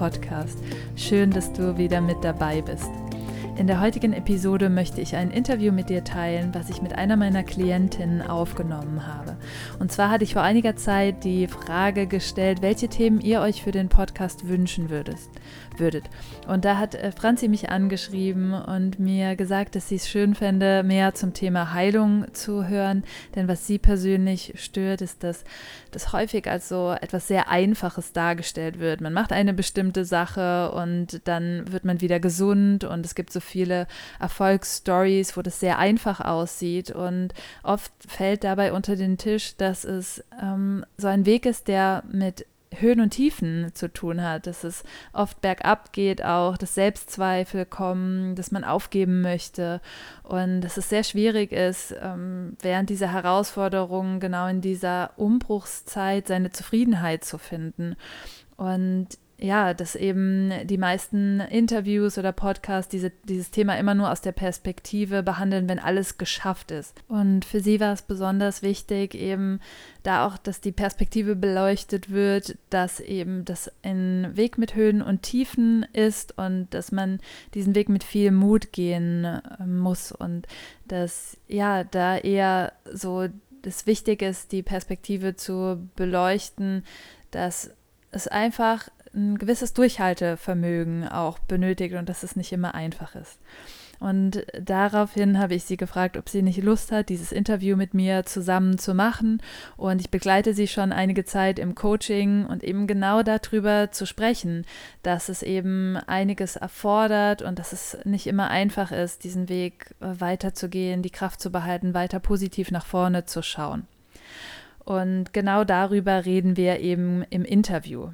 Podcast. Schön, dass du wieder mit dabei bist. In der heutigen Episode möchte ich ein Interview mit dir teilen, was ich mit einer meiner Klientinnen aufgenommen habe. Und zwar hatte ich vor einiger Zeit die Frage gestellt, welche Themen ihr euch für den Podcast wünschen würdet würdet. Und da hat äh, Franzi mich angeschrieben und mir gesagt, dass sie es schön fände, mehr zum Thema Heilung zu hören. Denn was sie persönlich stört, ist, dass das häufig als so etwas sehr Einfaches dargestellt wird. Man macht eine bestimmte Sache und dann wird man wieder gesund und es gibt so viele Erfolgsstories, wo das sehr einfach aussieht. Und oft fällt dabei unter den Tisch, dass es ähm, so ein Weg ist, der mit Höhen und Tiefen zu tun hat, dass es oft bergab geht auch, dass Selbstzweifel kommen, dass man aufgeben möchte und dass es sehr schwierig ist, ähm, während dieser Herausforderungen, genau in dieser Umbruchszeit, seine Zufriedenheit zu finden. Und ja, dass eben die meisten Interviews oder Podcasts diese, dieses Thema immer nur aus der Perspektive behandeln, wenn alles geschafft ist. Und für sie war es besonders wichtig, eben da auch, dass die Perspektive beleuchtet wird, dass eben das ein Weg mit Höhen und Tiefen ist und dass man diesen Weg mit viel Mut gehen äh, muss und dass ja, da eher so das Wichtige ist, die Perspektive zu beleuchten, dass es einfach ein gewisses Durchhaltevermögen auch benötigt und dass es nicht immer einfach ist. Und daraufhin habe ich sie gefragt, ob sie nicht Lust hat, dieses Interview mit mir zusammen zu machen. Und ich begleite sie schon einige Zeit im Coaching und eben genau darüber zu sprechen, dass es eben einiges erfordert und dass es nicht immer einfach ist, diesen Weg weiterzugehen, die Kraft zu behalten, weiter positiv nach vorne zu schauen. Und genau darüber reden wir eben im Interview.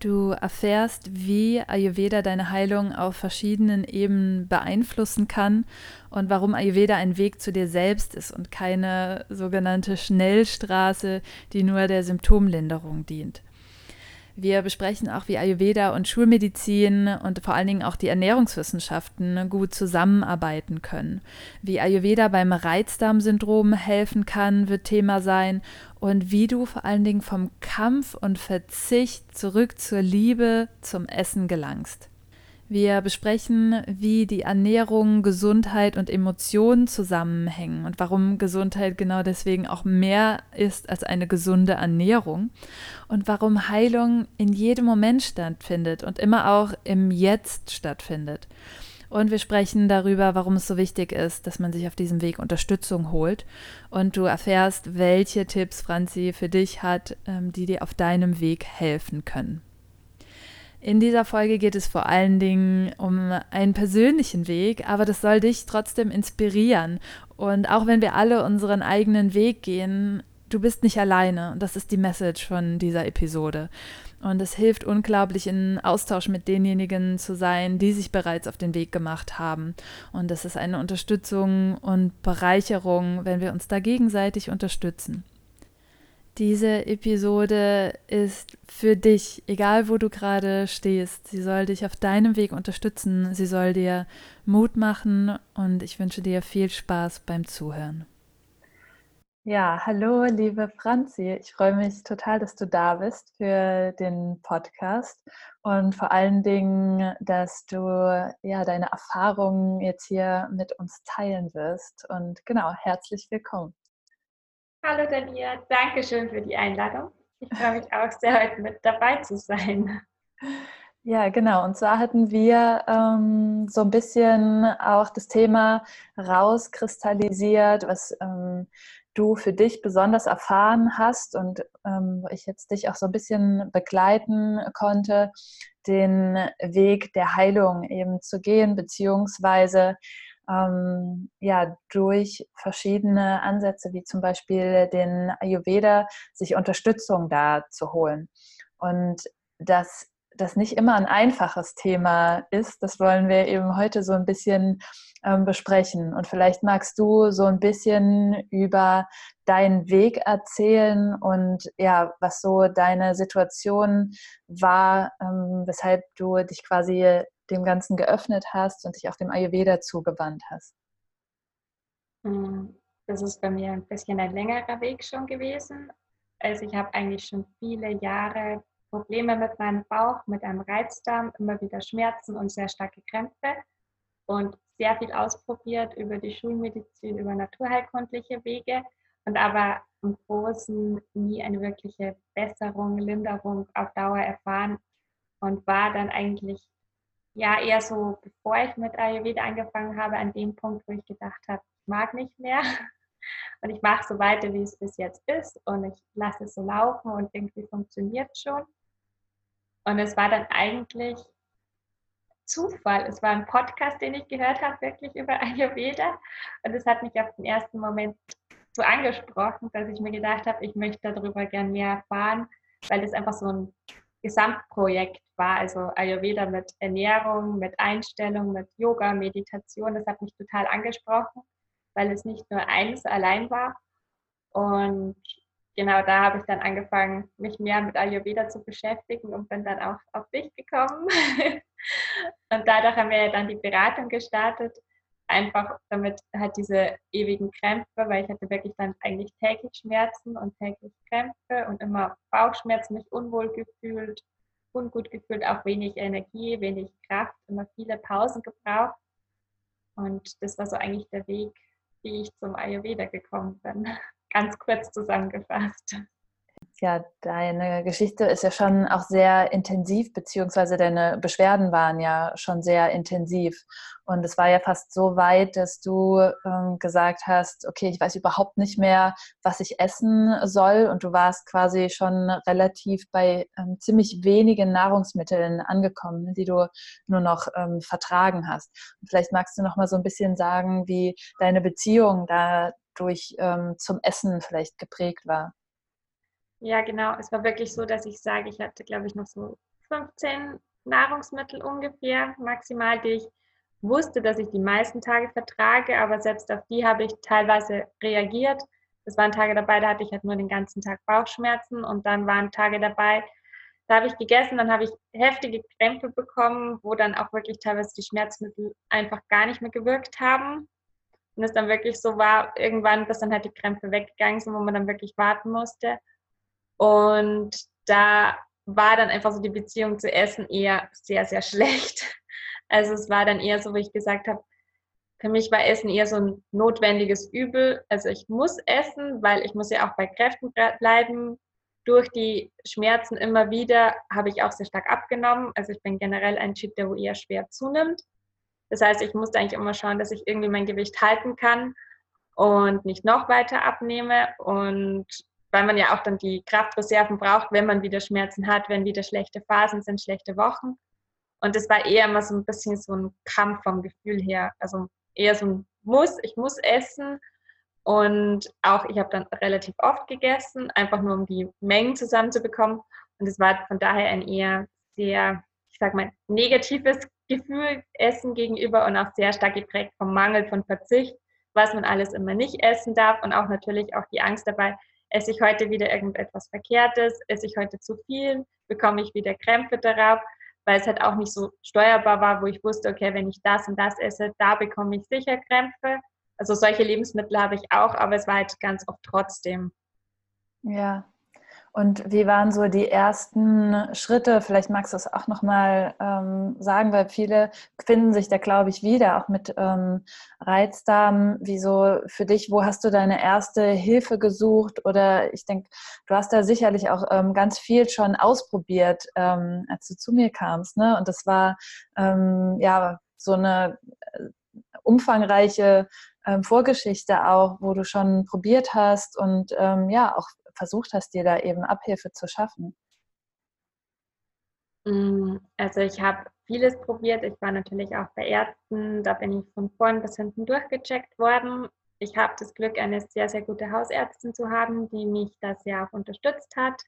Du erfährst, wie Ayurveda deine Heilung auf verschiedenen Ebenen beeinflussen kann und warum Ayurveda ein Weg zu dir selbst ist und keine sogenannte Schnellstraße, die nur der Symptomlinderung dient. Wir besprechen auch, wie Ayurveda und Schulmedizin und vor allen Dingen auch die Ernährungswissenschaften gut zusammenarbeiten können. Wie Ayurveda beim Reizdarmsyndrom helfen kann, wird Thema sein und wie du vor allen Dingen vom Kampf und Verzicht zurück zur Liebe zum Essen gelangst. Wir besprechen, wie die Ernährung, Gesundheit und Emotionen zusammenhängen und warum Gesundheit genau deswegen auch mehr ist als eine gesunde Ernährung und warum Heilung in jedem Moment stattfindet und immer auch im Jetzt stattfindet. Und wir sprechen darüber, warum es so wichtig ist, dass man sich auf diesem Weg Unterstützung holt. Und du erfährst, welche Tipps Franzi für dich hat, ähm, die dir auf deinem Weg helfen können. In dieser Folge geht es vor allen Dingen um einen persönlichen Weg, aber das soll dich trotzdem inspirieren. Und auch wenn wir alle unseren eigenen Weg gehen, du bist nicht alleine. Und das ist die Message von dieser Episode. Und es hilft unglaublich, in Austausch mit denjenigen zu sein, die sich bereits auf den Weg gemacht haben. Und es ist eine Unterstützung und Bereicherung, wenn wir uns da gegenseitig unterstützen. Diese Episode ist für dich, egal wo du gerade stehst. Sie soll dich auf deinem Weg unterstützen. Sie soll dir Mut machen und ich wünsche dir viel Spaß beim Zuhören. Ja, hallo, liebe Franzi. Ich freue mich total, dass du da bist für den Podcast und vor allen Dingen, dass du ja deine Erfahrungen jetzt hier mit uns teilen wirst. Und genau, herzlich willkommen. Hallo Daniela, danke schön für die Einladung. Ich freue mich auch sehr, heute mit dabei zu sein. Ja, genau. Und zwar hatten wir ähm, so ein bisschen auch das Thema rauskristallisiert, was ähm, du für dich besonders erfahren hast und ähm, ich jetzt dich auch so ein bisschen begleiten konnte, den Weg der Heilung eben zu gehen, beziehungsweise ähm, ja, durch verschiedene Ansätze, wie zum Beispiel den Ayurveda, sich Unterstützung da zu holen. Und dass das nicht immer ein einfaches Thema ist. Das wollen wir eben heute so ein bisschen ähm, besprechen. Und vielleicht magst du so ein bisschen über deinen Weg erzählen und ja, was so deine Situation war, ähm, weshalb du dich quasi dem Ganzen geöffnet hast und dich auch dem Ayurveda zugewandt hast. Hm, das ist bei mir ein bisschen ein längerer Weg schon gewesen. Also ich habe eigentlich schon viele Jahre Probleme mit meinem Bauch, mit einem Reizdarm, immer wieder Schmerzen und sehr starke Krämpfe. Und sehr viel ausprobiert über die Schulmedizin, über naturheilkundliche Wege. Und aber im Großen nie eine wirkliche Besserung, Linderung auf Dauer erfahren. Und war dann eigentlich ja eher so, bevor ich mit Ayurveda angefangen habe, an dem Punkt, wo ich gedacht habe, ich mag nicht mehr. Und ich mache so weiter, wie es bis jetzt ist. Und ich lasse es so laufen und irgendwie funktioniert schon. Und es war dann eigentlich Zufall. Es war ein Podcast, den ich gehört habe, wirklich über Ayurveda. Und es hat mich auf den ersten Moment so angesprochen, dass ich mir gedacht habe, ich möchte darüber gerne mehr erfahren, weil es einfach so ein Gesamtprojekt war. Also Ayurveda mit Ernährung, mit Einstellung, mit Yoga, Meditation. Das hat mich total angesprochen, weil es nicht nur eines allein war. Und genau da habe ich dann angefangen, mich mehr mit Ayurveda zu beschäftigen und bin dann auch auf dich gekommen. und dadurch haben wir dann die Beratung gestartet, einfach damit halt diese ewigen Krämpfe, weil ich hatte wirklich dann eigentlich täglich Schmerzen und täglich Krämpfe und immer Bauchschmerzen, mich unwohl gefühlt, ungut gefühlt, auch wenig Energie, wenig Kraft, immer viele Pausen gebraucht. Und das war so eigentlich der Weg, wie ich zum Ayurveda gekommen bin ganz kurz zusammengefasst. Ja, deine Geschichte ist ja schon auch sehr intensiv, beziehungsweise deine Beschwerden waren ja schon sehr intensiv. Und es war ja fast so weit, dass du ähm, gesagt hast, okay, ich weiß überhaupt nicht mehr, was ich essen soll. Und du warst quasi schon relativ bei ähm, ziemlich wenigen Nahrungsmitteln angekommen, die du nur noch ähm, vertragen hast. Und vielleicht magst du noch mal so ein bisschen sagen, wie deine Beziehung da durch ähm, zum Essen vielleicht geprägt war. Ja, genau. Es war wirklich so, dass ich sage, ich hatte, glaube ich, noch so 15 Nahrungsmittel ungefähr maximal, die ich wusste, dass ich die meisten Tage vertrage, aber selbst auf die habe ich teilweise reagiert. Es waren Tage dabei, da hatte ich halt nur den ganzen Tag Bauchschmerzen und dann waren Tage dabei, da habe ich gegessen, dann habe ich heftige Krämpfe bekommen, wo dann auch wirklich teilweise die Schmerzmittel einfach gar nicht mehr gewirkt haben. Und es dann wirklich so war, irgendwann, bis dann halt die Krämpfe weggegangen sind, wo man dann wirklich warten musste. Und da war dann einfach so die Beziehung zu Essen eher sehr, sehr schlecht. Also es war dann eher so, wo ich gesagt habe, für mich war Essen eher so ein notwendiges Übel. Also ich muss essen, weil ich muss ja auch bei Kräften bleiben. Durch die Schmerzen immer wieder habe ich auch sehr stark abgenommen. Also ich bin generell ein Typ, der eher schwer zunimmt. Das heißt, ich musste eigentlich immer schauen, dass ich irgendwie mein Gewicht halten kann und nicht noch weiter abnehme. Und weil man ja auch dann die Kraftreserven braucht, wenn man wieder Schmerzen hat, wenn wieder schlechte Phasen sind, schlechte Wochen. Und das war eher immer so ein bisschen so ein Kampf vom Gefühl her. Also eher so ein Muss, ich muss essen. Und auch ich habe dann relativ oft gegessen, einfach nur um die Mengen zusammenzubekommen. Und es war von daher ein eher sehr, ich sag mal, negatives Gefühl Essen gegenüber und auch sehr stark geprägt vom Mangel von Verzicht, was man alles immer nicht essen darf und auch natürlich auch die Angst dabei, esse ich heute wieder irgendetwas Verkehrtes, esse ich heute zu viel, bekomme ich wieder Krämpfe darauf, weil es halt auch nicht so steuerbar war, wo ich wusste, okay, wenn ich das und das esse, da bekomme ich sicher Krämpfe. Also solche Lebensmittel habe ich auch, aber es war halt ganz oft trotzdem. Ja, und wie waren so die ersten Schritte? Vielleicht magst du es auch nochmal ähm, sagen, weil viele finden sich da, glaube ich, wieder, auch mit ähm, Reizdarm. Wieso für dich, wo hast du deine erste Hilfe gesucht? Oder ich denke, du hast da sicherlich auch ähm, ganz viel schon ausprobiert, ähm, als du zu mir kamst. Ne? Und das war ähm, ja so eine äh, umfangreiche ähm, Vorgeschichte auch, wo du schon probiert hast und ähm, ja auch versucht hast, dir da eben Abhilfe zu schaffen? Mm, also ich habe vieles probiert. Ich war natürlich auch bei Ärzten. Da bin ich von vorn bis hinten durchgecheckt worden. Ich habe das Glück, eine sehr, sehr gute Hausärztin zu haben, die mich da sehr auch unterstützt hat,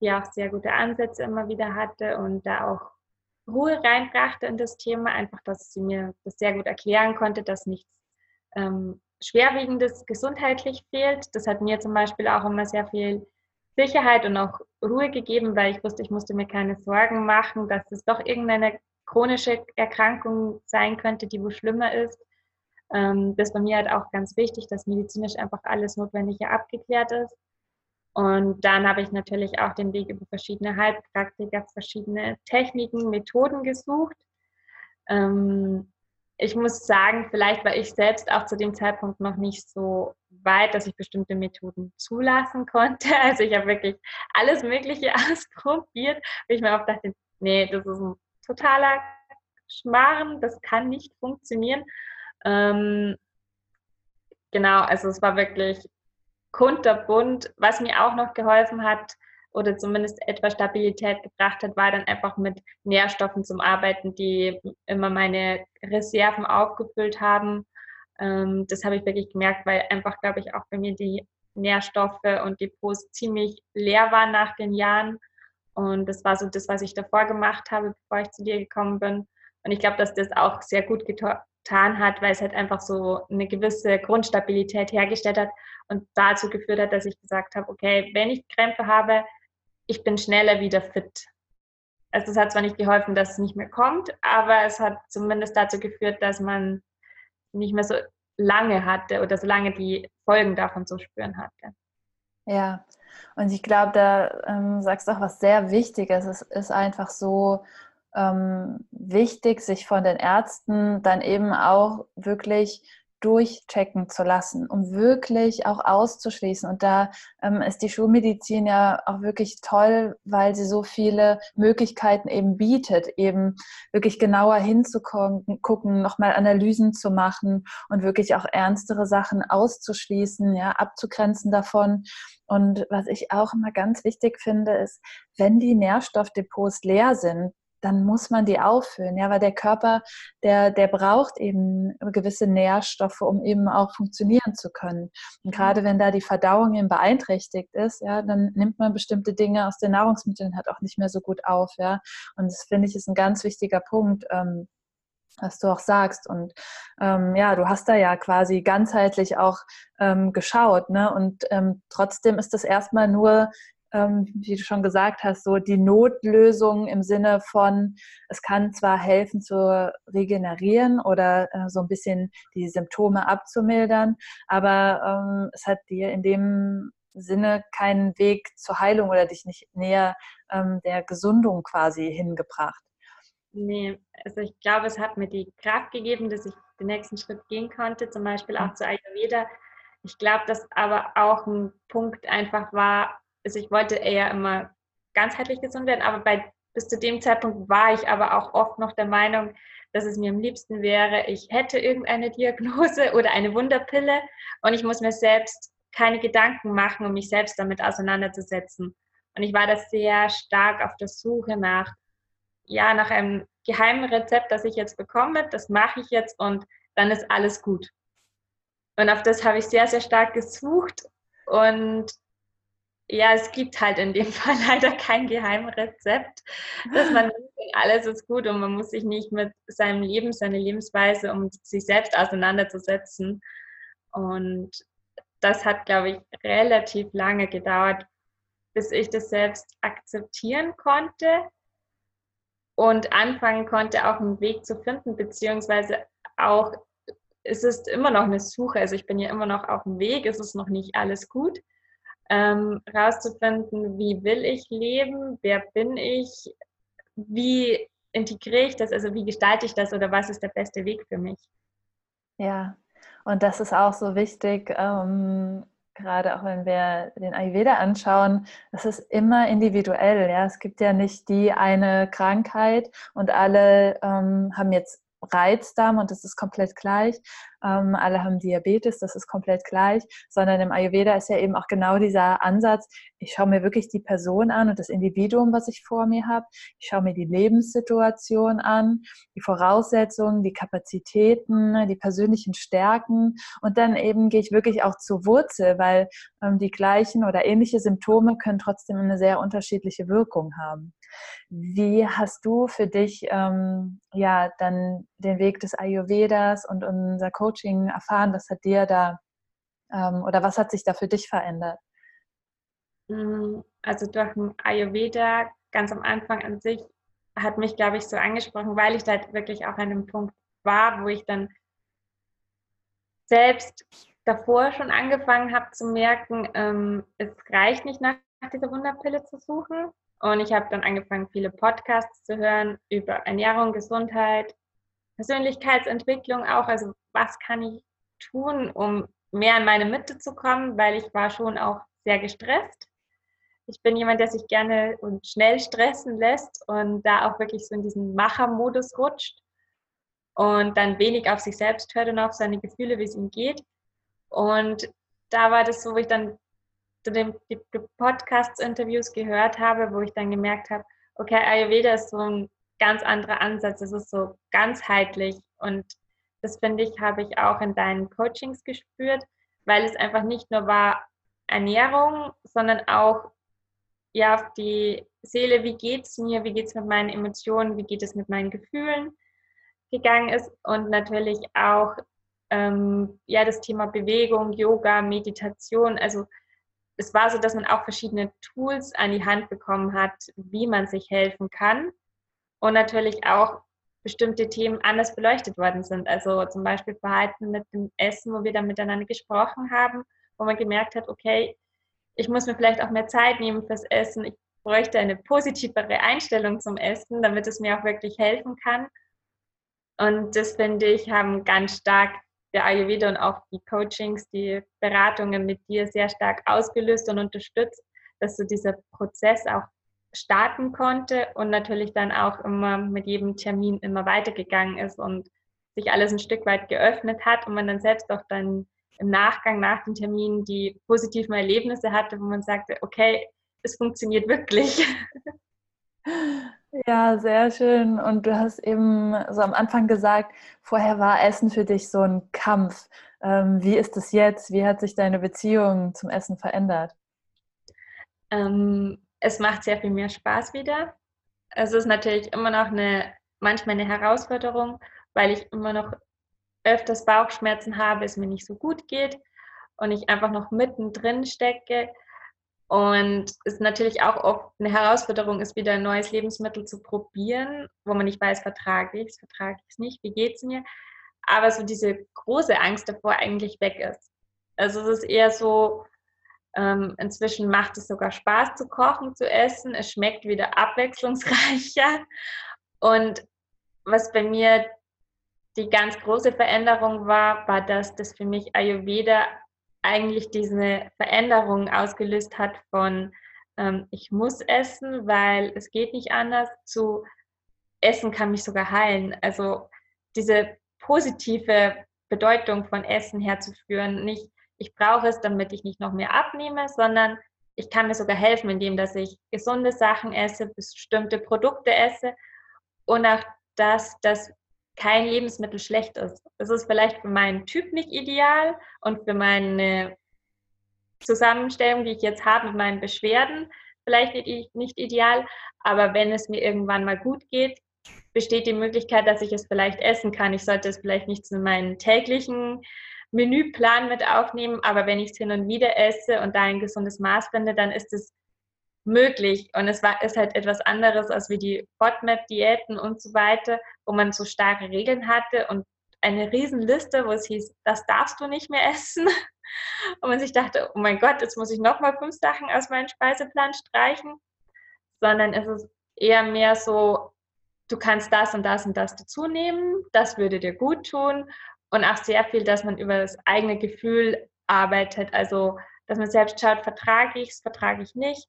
die auch sehr gute Ansätze immer wieder hatte und da auch Ruhe reinbrachte in das Thema, einfach, dass sie mir das sehr gut erklären konnte, dass nichts ähm, Schwerwiegendes gesundheitlich fehlt. Das hat mir zum Beispiel auch immer sehr viel Sicherheit und auch Ruhe gegeben, weil ich wusste, ich musste mir keine Sorgen machen, dass es doch irgendeine chronische Erkrankung sein könnte, die wo schlimmer ist. Ähm, das war mir halt auch ganz wichtig, dass medizinisch einfach alles Notwendige abgeklärt ist. Und dann habe ich natürlich auch den Weg über verschiedene Heilpraktiker, verschiedene Techniken, Methoden gesucht. Ähm, ich muss sagen, vielleicht war ich selbst auch zu dem Zeitpunkt noch nicht so weit, dass ich bestimmte Methoden zulassen konnte. Also ich habe wirklich alles Mögliche ausprobiert, wo ich mir auch dachte, nee, das ist ein totaler Schmarren, das kann nicht funktionieren. Ähm, genau, also es war wirklich kunterbunt. Was mir auch noch geholfen hat oder zumindest etwas Stabilität gebracht hat, war dann einfach mit Nährstoffen zum Arbeiten, die immer meine Reserven aufgefüllt haben. Ähm, das habe ich wirklich gemerkt, weil einfach, glaube ich, auch bei mir die Nährstoffe und Depots ziemlich leer waren nach den Jahren. Und das war so das, was ich davor gemacht habe, bevor ich zu dir gekommen bin. Und ich glaube, dass das auch sehr gut getan hat, weil es halt einfach so eine gewisse Grundstabilität hergestellt hat und dazu geführt hat, dass ich gesagt habe, okay, wenn ich Krämpfe habe, ich bin schneller wieder fit. Also es hat zwar nicht geholfen, dass es nicht mehr kommt, aber es hat zumindest dazu geführt, dass man nicht mehr so lange hatte oder so lange die Folgen davon zu spüren hatte. Ja, und ich glaube, da ähm, sagst du auch was sehr Wichtiges. Es ist einfach so, ähm, wichtig, sich von den Ärzten dann eben auch wirklich durchchecken zu lassen, um wirklich auch auszuschließen. Und da ähm, ist die Schulmedizin ja auch wirklich toll, weil sie so viele Möglichkeiten eben bietet, eben wirklich genauer hinzugucken, nochmal Analysen zu machen und wirklich auch ernstere Sachen auszuschließen, ja, abzugrenzen davon. Und was ich auch immer ganz wichtig finde, ist, wenn die Nährstoffdepots leer sind, dann muss man die auffüllen, ja, weil der Körper, der, der braucht eben gewisse Nährstoffe, um eben auch funktionieren zu können. Und mhm. gerade wenn da die Verdauung eben beeinträchtigt ist, ja, dann nimmt man bestimmte Dinge aus den Nahrungsmitteln halt auch nicht mehr so gut auf, ja. Und das finde ich ist ein ganz wichtiger Punkt. Ähm, was du auch sagst. Und ähm, ja, du hast da ja quasi ganzheitlich auch ähm, geschaut, ne? Und ähm, trotzdem ist das erstmal nur ähm, wie du schon gesagt hast, so die Notlösung im Sinne von, es kann zwar helfen zu regenerieren oder äh, so ein bisschen die Symptome abzumildern, aber ähm, es hat dir in dem Sinne keinen Weg zur Heilung oder dich nicht näher ähm, der Gesundung quasi hingebracht. Nee, also ich glaube, es hat mir die Kraft gegeben, dass ich den nächsten Schritt gehen konnte, zum Beispiel auch mhm. zu Ayurveda. Ich glaube, dass aber auch ein Punkt einfach war, also ich wollte eher immer ganzheitlich gesund werden, aber bei, bis zu dem Zeitpunkt war ich aber auch oft noch der Meinung, dass es mir am liebsten wäre, ich hätte irgendeine Diagnose oder eine Wunderpille und ich muss mir selbst keine Gedanken machen, um mich selbst damit auseinanderzusetzen. Und ich war da sehr stark auf der Suche nach, ja, nach einem geheimen Rezept, das ich jetzt bekomme, das mache ich jetzt und dann ist alles gut. Und auf das habe ich sehr, sehr stark gesucht und ja, es gibt halt in dem Fall leider kein Geheimrezept, dass man alles ist gut und man muss sich nicht mit seinem Leben, seiner Lebensweise, um sich selbst auseinanderzusetzen. Und das hat, glaube ich, relativ lange gedauert, bis ich das selbst akzeptieren konnte und anfangen konnte, auch einen Weg zu finden, beziehungsweise auch, es ist immer noch eine Suche, also ich bin ja immer noch auf dem Weg, es ist noch nicht alles gut ähm, rauszufinden, wie will ich leben, wer bin ich, wie integriere ich das, also wie gestalte ich das oder was ist der beste Weg für mich. Ja, und das ist auch so wichtig, ähm, gerade auch wenn wir den Ayurveda anschauen, das ist immer individuell. Ja? Es gibt ja nicht die eine Krankheit und alle ähm, haben jetzt Reizdarm und das ist komplett gleich. Ähm, alle haben Diabetes, das ist komplett gleich. Sondern im Ayurveda ist ja eben auch genau dieser Ansatz, ich schaue mir wirklich die Person an und das Individuum, was ich vor mir habe. Ich schaue mir die Lebenssituation an, die Voraussetzungen, die Kapazitäten, die persönlichen Stärken und dann eben gehe ich wirklich auch zur Wurzel, weil ähm, die gleichen oder ähnliche Symptome können trotzdem eine sehr unterschiedliche Wirkung haben. Wie hast du für dich ähm, ja dann den Weg des Ayurvedas und unser Coaching erfahren? Was hat dir da ähm, oder was hat sich da für dich verändert? Mm, also durch den Ayurveda ganz am Anfang an sich hat mich, glaube ich, so angesprochen, weil ich da halt wirklich auch an einem Punkt war, wo ich dann selbst davor schon angefangen habe zu merken, ähm, es reicht nicht nach dieser Wunderpille zu suchen, und ich habe dann angefangen, viele Podcasts zu hören über Ernährung, Gesundheit, Persönlichkeitsentwicklung auch. Also was kann ich tun, um mehr in meine Mitte zu kommen, weil ich war schon auch sehr gestresst. Ich bin jemand, der sich gerne und schnell stressen lässt und da auch wirklich so in diesen Machermodus rutscht und dann wenig auf sich selbst hört und auf seine Gefühle, wie es ihm geht. Und da war das so, wo ich dann zu den Podcast-Interviews gehört habe, wo ich dann gemerkt habe, okay, Ayurveda ist so ein ganz anderer Ansatz, es ist so ganzheitlich und das finde ich, habe ich auch in deinen Coachings gespürt, weil es einfach nicht nur war Ernährung, sondern auch ja auf die Seele, wie geht es mir, wie geht es mit meinen Emotionen, wie geht es mit meinen Gefühlen gegangen ist und natürlich auch ähm, ja das Thema Bewegung, Yoga, Meditation, also es war so, dass man auch verschiedene Tools an die Hand bekommen hat, wie man sich helfen kann. Und natürlich auch bestimmte Themen anders beleuchtet worden sind. Also zum Beispiel Verhalten mit dem Essen, wo wir dann miteinander gesprochen haben, wo man gemerkt hat, okay, ich muss mir vielleicht auch mehr Zeit nehmen fürs Essen. Ich bräuchte eine positivere Einstellung zum Essen, damit es mir auch wirklich helfen kann. Und das finde ich, haben ganz stark der Ayurveda und auch die Coachings, die Beratungen mit dir sehr stark ausgelöst und unterstützt, dass so dieser Prozess auch starten konnte und natürlich dann auch immer mit jedem Termin immer weitergegangen ist und sich alles ein Stück weit geöffnet hat und man dann selbst auch dann im Nachgang nach dem Termin die positiven Erlebnisse hatte, wo man sagte, okay, es funktioniert wirklich. Ja, sehr schön. Und du hast eben so am Anfang gesagt, vorher war Essen für dich so ein Kampf. Ähm, wie ist es jetzt? Wie hat sich deine Beziehung zum Essen verändert? Ähm, es macht sehr viel mehr Spaß wieder. Es ist natürlich immer noch eine, manchmal eine Herausforderung, weil ich immer noch öfters Bauchschmerzen habe, es mir nicht so gut geht und ich einfach noch mittendrin stecke und es ist natürlich auch oft eine Herausforderung ist, wieder ein neues Lebensmittel zu probieren, wo man nicht weiß, vertrage ich es, vertrage ich es nicht, wie geht es mir. Aber so diese große Angst davor eigentlich weg ist. Also es ist eher so, ähm, inzwischen macht es sogar Spaß zu kochen, zu essen. Es schmeckt wieder abwechslungsreicher. Und was bei mir die ganz große Veränderung war, war, dass das für mich Ayurveda eigentlich diese Veränderung ausgelöst hat von ähm, ich muss essen, weil es geht nicht anders, zu Essen kann mich sogar heilen. Also diese positive Bedeutung von Essen herzuführen, nicht ich brauche es, damit ich nicht noch mehr abnehme, sondern ich kann mir sogar helfen, indem dass ich gesunde Sachen esse, bestimmte Produkte esse und auch das, dass kein Lebensmittel schlecht ist. Es ist vielleicht für meinen Typ nicht ideal und für meine Zusammenstellung, die ich jetzt habe mit meinen Beschwerden, vielleicht nicht ideal. Aber wenn es mir irgendwann mal gut geht, besteht die Möglichkeit, dass ich es vielleicht essen kann. Ich sollte es vielleicht nicht zu meinem täglichen Menüplan mit aufnehmen, aber wenn ich es hin und wieder esse und da ein gesundes Maß finde, dann ist es möglich. Und es war, ist halt etwas anderes als wie die FODMAP-Diäten und so weiter, wo man so starke Regeln hatte und eine Riesenliste, wo es hieß, das darfst du nicht mehr essen. Und man sich dachte, oh mein Gott, jetzt muss ich nochmal fünf Sachen aus meinem Speiseplan streichen. Sondern es ist eher mehr so, du kannst das und das und das dazu nehmen, das würde dir gut tun. Und auch sehr viel, dass man über das eigene Gefühl arbeitet. Also, dass man selbst schaut, vertrage ich es, vertrage ich nicht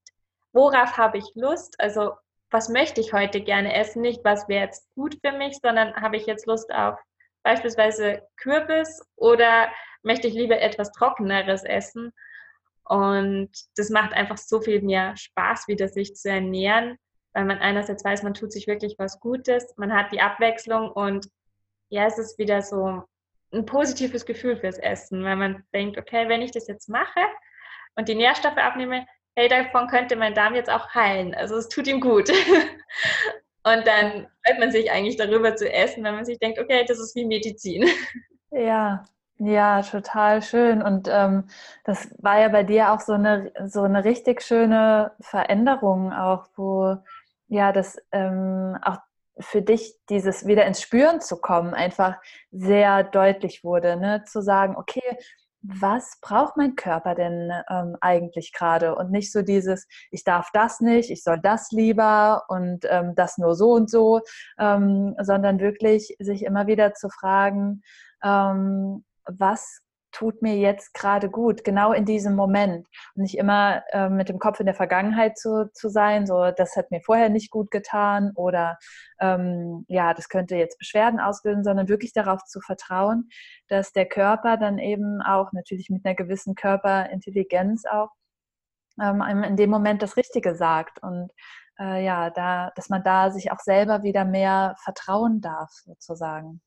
worauf habe ich Lust? Also was möchte ich heute gerne essen? Nicht, was wäre jetzt gut für mich, sondern habe ich jetzt Lust auf beispielsweise Kürbis oder möchte ich lieber etwas Trockeneres essen? Und das macht einfach so viel mehr Spaß, wieder sich zu ernähren, weil man einerseits weiß, man tut sich wirklich was Gutes, man hat die Abwechslung und ja, es ist wieder so ein positives Gefühl fürs Essen, weil man denkt, okay, wenn ich das jetzt mache und die Nährstoffe abnehme, hey, davon könnte mein Darm jetzt auch heilen. Also es tut ihm gut. Und dann freut man sich eigentlich darüber zu essen, wenn man sich denkt, okay, das ist wie Medizin. Ja, ja, total schön. Und ähm, das war ja bei dir auch so eine, so eine richtig schöne Veränderung, auch wo ja das ähm, auch für dich dieses wieder ins Spüren zu kommen einfach sehr deutlich wurde, ne? zu sagen, okay, was braucht mein Körper denn ähm, eigentlich gerade? Und nicht so dieses, ich darf das nicht, ich soll das lieber und ähm, das nur so und so, ähm, sondern wirklich sich immer wieder zu fragen, ähm, was tut mir jetzt gerade gut, genau in diesem Moment. Und nicht immer äh, mit dem Kopf in der Vergangenheit zu, zu sein, so das hat mir vorher nicht gut getan oder ähm, ja, das könnte jetzt Beschwerden auslösen, sondern wirklich darauf zu vertrauen, dass der Körper dann eben auch natürlich mit einer gewissen Körperintelligenz auch ähm, in dem Moment das Richtige sagt. Und äh, ja, da, dass man da sich auch selber wieder mehr vertrauen darf, sozusagen.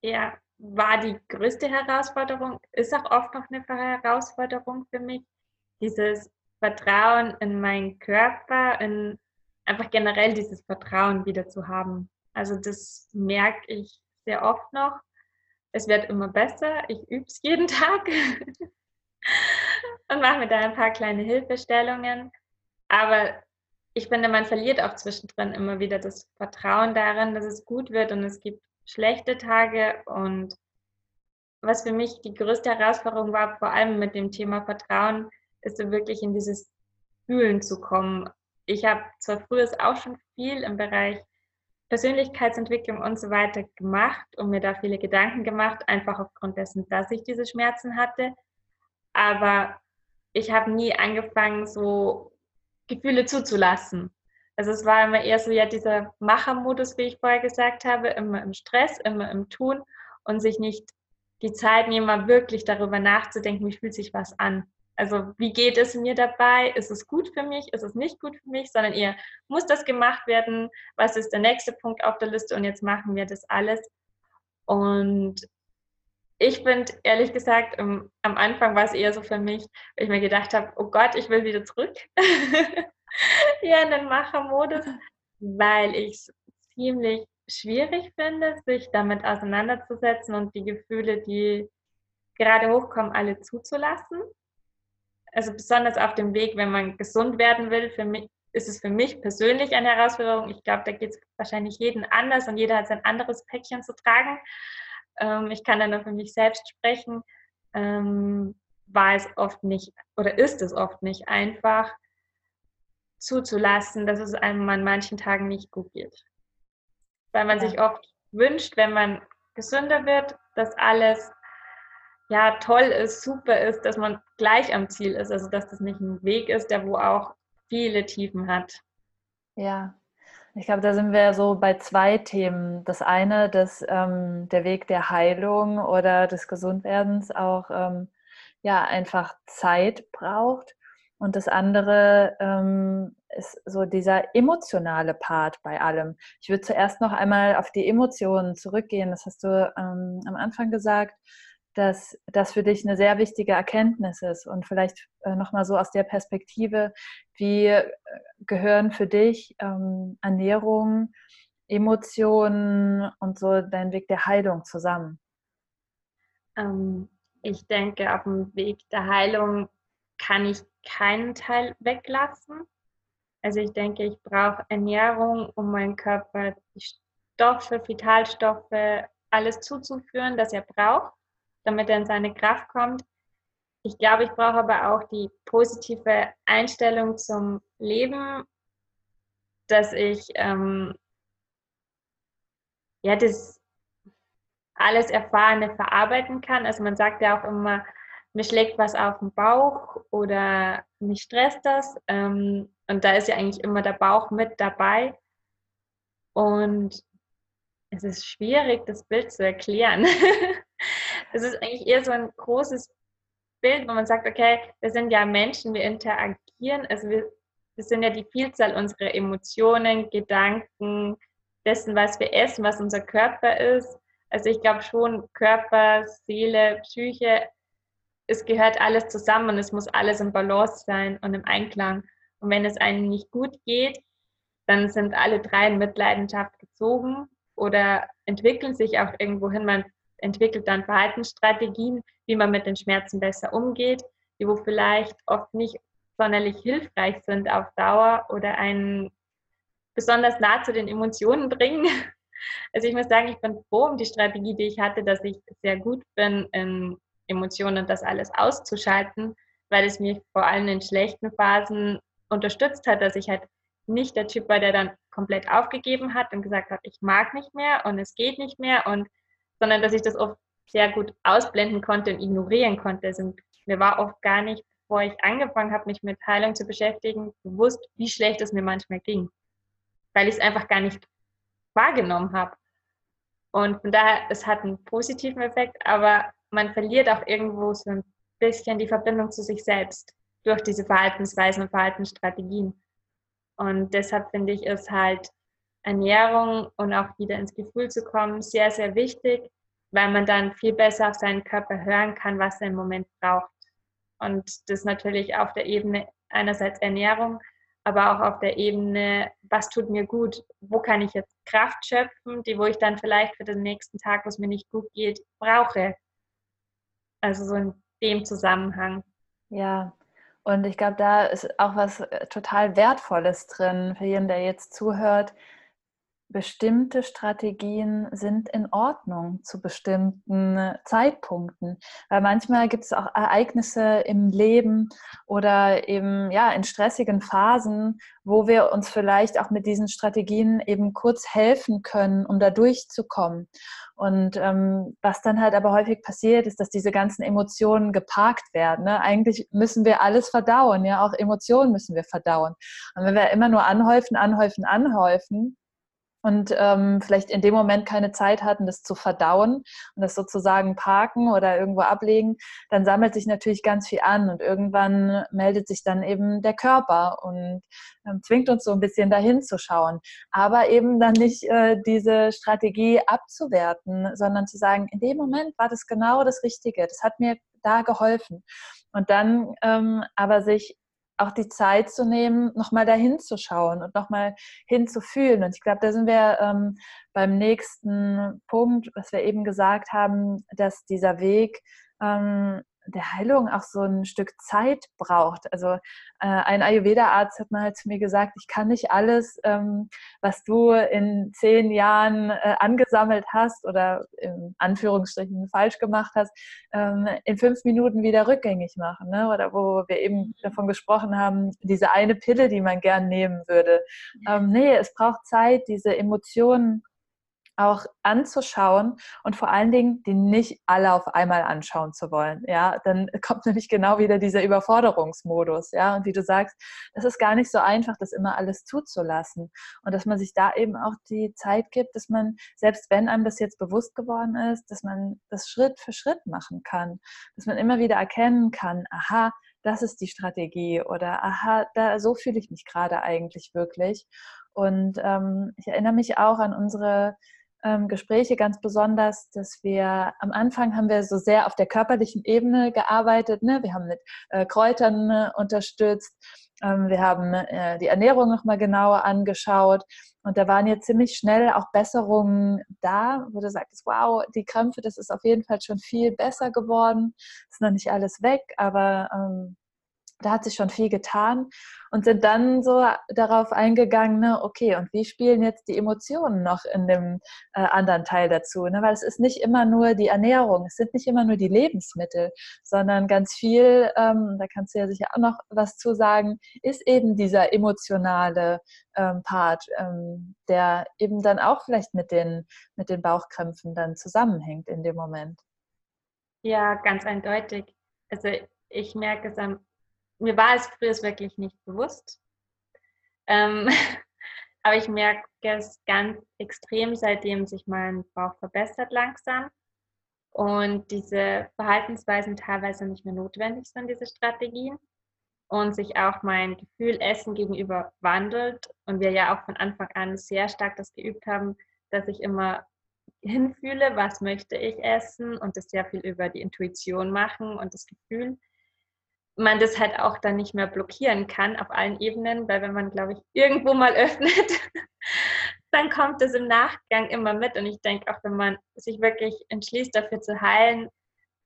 Ja, war die größte Herausforderung, ist auch oft noch eine Herausforderung für mich, dieses Vertrauen in meinen Körper, in einfach generell dieses Vertrauen wieder zu haben. Also das merke ich sehr oft noch. Es wird immer besser. Ich übe es jeden Tag und mache mir da ein paar kleine Hilfestellungen. Aber ich finde, man verliert auch zwischendrin immer wieder das Vertrauen daran, dass es gut wird und es gibt schlechte Tage und was für mich die größte Herausforderung war, vor allem mit dem Thema Vertrauen, ist so wirklich in dieses Fühlen zu kommen. Ich habe zwar früher auch schon viel im Bereich Persönlichkeitsentwicklung und so weiter gemacht und mir da viele Gedanken gemacht, einfach aufgrund dessen, dass ich diese Schmerzen hatte. Aber ich habe nie angefangen, so Gefühle zuzulassen. Also es war immer eher so ja dieser Machermodus, wie ich vorher gesagt habe, immer im Stress, immer im Tun und sich nicht die Zeit nehmen, mal wirklich darüber nachzudenken, wie fühlt sich was an. Also wie geht es mir dabei? Ist es gut für mich? Ist es nicht gut für mich? Sondern eher, muss das gemacht werden? Was ist der nächste Punkt auf der Liste? Und jetzt machen wir das alles. Und ich finde, ehrlich gesagt, am Anfang war es eher so für mich, weil ich mir gedacht habe, oh Gott, ich will wieder zurück. ja, in den Machermodus, weil ich es ziemlich schwierig finde, sich damit auseinanderzusetzen und die Gefühle, die gerade hochkommen, alle zuzulassen. Also besonders auf dem Weg, wenn man gesund werden will, für mich ist es für mich persönlich eine Herausforderung. Ich glaube, da geht es wahrscheinlich jeden anders und jeder hat sein anderes Päckchen zu tragen. Ähm, ich kann dann nur für mich selbst sprechen. Ähm, war es oft nicht oder ist es oft nicht einfach zuzulassen, dass es einem an manchen Tagen nicht gut geht weil man ja. sich oft wünscht, wenn man gesünder wird, dass alles ja toll ist, super ist, dass man gleich am Ziel ist, also dass das nicht ein Weg ist, der wo auch viele Tiefen hat. Ja, ich glaube, da sind wir so bei zwei Themen. Das eine, dass ähm, der Weg der Heilung oder des Gesundwerdens auch ähm, ja einfach Zeit braucht. Und das andere ähm, ist so dieser emotionale Part bei allem. Ich würde zuerst noch einmal auf die Emotionen zurückgehen. Das hast du ähm, am Anfang gesagt, dass das für dich eine sehr wichtige Erkenntnis ist. Und vielleicht äh, nochmal so aus der Perspektive, wie äh, gehören für dich ähm, Ernährung, Emotionen und so dein Weg der Heilung zusammen? Ähm, ich denke, auf dem Weg der Heilung kann ich keinen Teil weglassen. Also ich denke, ich brauche Ernährung, um meinem Körper die Stoffe, Vitalstoffe, alles zuzuführen, das er braucht, damit er in seine Kraft kommt. Ich glaube, ich brauche aber auch die positive Einstellung zum Leben, dass ich ähm, ja das alles Erfahrene verarbeiten kann. Also man sagt ja auch immer, mir schlägt was auf den Bauch oder mich stresst das. Ähm, und da ist ja eigentlich immer der Bauch mit dabei. Und es ist schwierig, das Bild zu erklären. Es ist eigentlich eher so ein großes Bild, wo man sagt, okay, wir sind ja Menschen, wir interagieren, also wir, wir sind ja die Vielzahl unserer Emotionen, Gedanken, dessen, was wir essen, was unser Körper ist. Also ich glaube schon, Körper, Seele, Psyche, es gehört alles zusammen und es muss alles im Balance sein und im Einklang. Und wenn es einem nicht gut geht, dann sind alle drei in Mitleidenschaft gezogen oder entwickeln sich auch irgendwo hin. Man entwickelt dann Verhaltensstrategien, wie man mit den Schmerzen besser umgeht, die wo vielleicht oft nicht sonderlich hilfreich sind auf Dauer oder einen besonders nah zu den Emotionen bringen. Also ich muss sagen, ich bin froh um die Strategie, die ich hatte, dass ich sehr gut bin, in Emotionen und das alles auszuschalten, weil es mich vor allem in schlechten Phasen unterstützt hat, dass ich halt nicht der Typ war, der dann komplett aufgegeben hat und gesagt hat, ich mag nicht mehr und es geht nicht mehr und sondern dass ich das oft sehr gut ausblenden konnte und ignorieren konnte. Also mir war oft gar nicht, bevor ich angefangen habe, mich mit Heilung zu beschäftigen, bewusst, wie schlecht es mir manchmal ging, weil ich es einfach gar nicht wahrgenommen habe. Und von daher, es hat einen positiven Effekt, aber man verliert auch irgendwo so ein bisschen die Verbindung zu sich selbst durch diese Verhaltensweisen und Verhaltensstrategien. Und deshalb finde ich es halt Ernährung und auch wieder ins Gefühl zu kommen sehr, sehr wichtig, weil man dann viel besser auf seinen Körper hören kann, was er im Moment braucht. Und das natürlich auf der Ebene einerseits Ernährung, aber auch auf der Ebene, was tut mir gut, wo kann ich jetzt Kraft schöpfen, die wo ich dann vielleicht für den nächsten Tag, wo es mir nicht gut geht, brauche. Also so in dem Zusammenhang. Ja, und ich glaube, da ist auch was äh, total Wertvolles drin für jeden, der jetzt zuhört. Bestimmte Strategien sind in Ordnung zu bestimmten Zeitpunkten. Weil manchmal gibt es auch Ereignisse im Leben oder eben ja in stressigen Phasen, wo wir uns vielleicht auch mit diesen Strategien eben kurz helfen können, um da durchzukommen. Und ähm, was dann halt aber häufig passiert, ist, dass diese ganzen Emotionen geparkt werden. Ne? Eigentlich müssen wir alles verdauen, ja, auch Emotionen müssen wir verdauen. Und wenn wir immer nur anhäufen, anhäufen, anhäufen, und ähm, vielleicht in dem Moment keine Zeit hatten, das zu verdauen und das sozusagen parken oder irgendwo ablegen, dann sammelt sich natürlich ganz viel an und irgendwann meldet sich dann eben der Körper und ähm, zwingt uns so ein bisschen dahin zu schauen. Aber eben dann nicht äh, diese Strategie abzuwerten, sondern zu sagen, in dem Moment war das genau das Richtige, das hat mir da geholfen. Und dann ähm, aber sich auch die Zeit zu nehmen, nochmal dahin zu schauen und nochmal hinzufühlen. Und ich glaube, da sind wir ähm, beim nächsten Punkt, was wir eben gesagt haben, dass dieser Weg ähm, der Heilung auch so ein Stück Zeit braucht. Also äh, ein Ayurveda-Arzt hat mal halt zu mir gesagt, ich kann nicht alles, ähm, was du in zehn Jahren äh, angesammelt hast oder in Anführungsstrichen falsch gemacht hast, ähm, in fünf Minuten wieder rückgängig machen. Ne? Oder wo wir eben davon gesprochen haben, diese eine Pille, die man gern nehmen würde. Ähm, nee, es braucht Zeit, diese Emotionen auch anzuschauen und vor allen Dingen die nicht alle auf einmal anschauen zu wollen. Ja, dann kommt nämlich genau wieder dieser Überforderungsmodus. Ja, und wie du sagst, das ist gar nicht so einfach, das immer alles zuzulassen und dass man sich da eben auch die Zeit gibt, dass man selbst wenn einem das jetzt bewusst geworden ist, dass man das Schritt für Schritt machen kann, dass man immer wieder erkennen kann, aha, das ist die Strategie oder aha, da so fühle ich mich gerade eigentlich wirklich. Und ähm, ich erinnere mich auch an unsere ähm, Gespräche ganz besonders, dass wir am Anfang haben wir so sehr auf der körperlichen Ebene gearbeitet. Ne? Wir haben mit äh, Kräutern äh, unterstützt. Ähm, wir haben äh, die Ernährung nochmal genauer angeschaut. Und da waren jetzt ziemlich schnell auch Besserungen da, wo du sagtest, wow, die Krämpfe, das ist auf jeden Fall schon viel besser geworden. Ist noch nicht alles weg, aber ähm, da hat sich schon viel getan und sind dann so darauf eingegangen, ne, okay, und wie spielen jetzt die Emotionen noch in dem äh, anderen Teil dazu? Ne? Weil es ist nicht immer nur die Ernährung, es sind nicht immer nur die Lebensmittel, sondern ganz viel, ähm, da kannst du ja sicher auch noch was zu sagen, ist eben dieser emotionale ähm, Part, ähm, der eben dann auch vielleicht mit den, mit den Bauchkrämpfen dann zusammenhängt in dem Moment. Ja, ganz eindeutig. Also ich merke es am, mir war es früher wirklich nicht bewusst. Ähm, aber ich merke es ganz extrem, seitdem sich mein Bauch verbessert langsam und diese Verhaltensweisen teilweise nicht mehr notwendig sind, diese Strategien und sich auch mein Gefühl Essen gegenüber wandelt und wir ja auch von Anfang an sehr stark das geübt haben, dass ich immer hinfühle, was möchte ich essen und das sehr viel über die Intuition machen und das Gefühl, man das halt auch dann nicht mehr blockieren kann auf allen Ebenen, weil wenn man, glaube ich, irgendwo mal öffnet, dann kommt es im Nachgang immer mit. Und ich denke, auch wenn man sich wirklich entschließt, dafür zu heilen,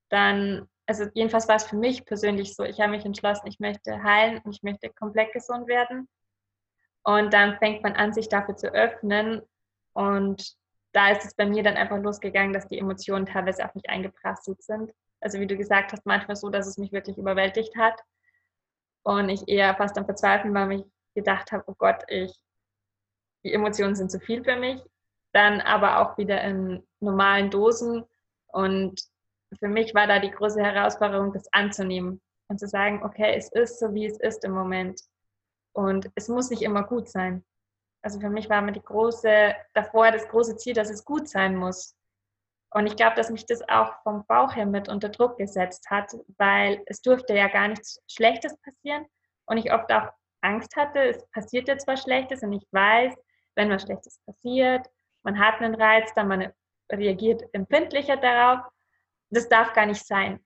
dann, also jedenfalls war es für mich persönlich so, ich habe mich entschlossen, ich möchte heilen und ich möchte komplett gesund werden. Und dann fängt man an, sich dafür zu öffnen. Und da ist es bei mir dann einfach losgegangen, dass die Emotionen teilweise auf mich eingeprasselt sind. Also wie du gesagt hast, manchmal so, dass es mich wirklich überwältigt hat. Und ich eher fast am Verzweifeln war, weil ich gedacht habe, oh Gott, ich, die Emotionen sind zu viel für mich. Dann aber auch wieder in normalen Dosen. Und für mich war da die große Herausforderung, das anzunehmen und zu sagen, okay, es ist so, wie es ist im Moment. Und es muss nicht immer gut sein. Also für mich war immer die große, davor das große Ziel, dass es gut sein muss. Und ich glaube, dass mich das auch vom Bauch her mit unter Druck gesetzt hat, weil es durfte ja gar nichts Schlechtes passieren. Und ich oft auch Angst hatte, es passiert jetzt was Schlechtes und ich weiß, wenn was Schlechtes passiert, man hat einen Reiz, dann man reagiert empfindlicher darauf. Das darf gar nicht sein.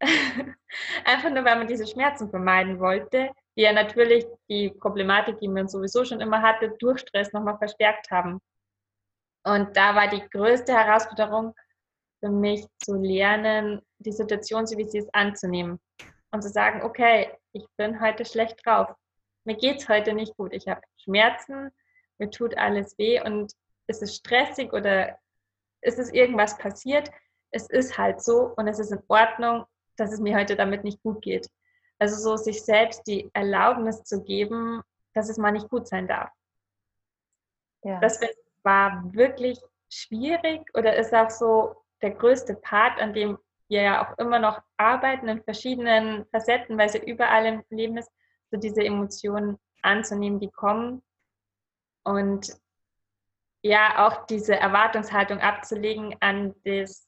Einfach nur, weil man diese Schmerzen vermeiden wollte, die ja natürlich die Problematik, die man sowieso schon immer hatte, durch Stress nochmal verstärkt haben. Und da war die größte Herausforderung für mich zu lernen, die Situation so wie sie ist anzunehmen und zu sagen, okay, ich bin heute schlecht drauf. Mir geht es heute nicht gut. Ich habe Schmerzen, mir tut alles weh und ist es stressig oder ist es irgendwas passiert? Es ist halt so und es ist in Ordnung, dass es mir heute damit nicht gut geht. Also so sich selbst die Erlaubnis zu geben, dass es mal nicht gut sein darf. Ja. Das war wirklich schwierig oder ist auch so der größte Part, an dem wir ja auch immer noch arbeiten in verschiedenen Facetten, weil sie überall im Leben ist, so diese Emotionen anzunehmen, die kommen und ja auch diese Erwartungshaltung abzulegen an das,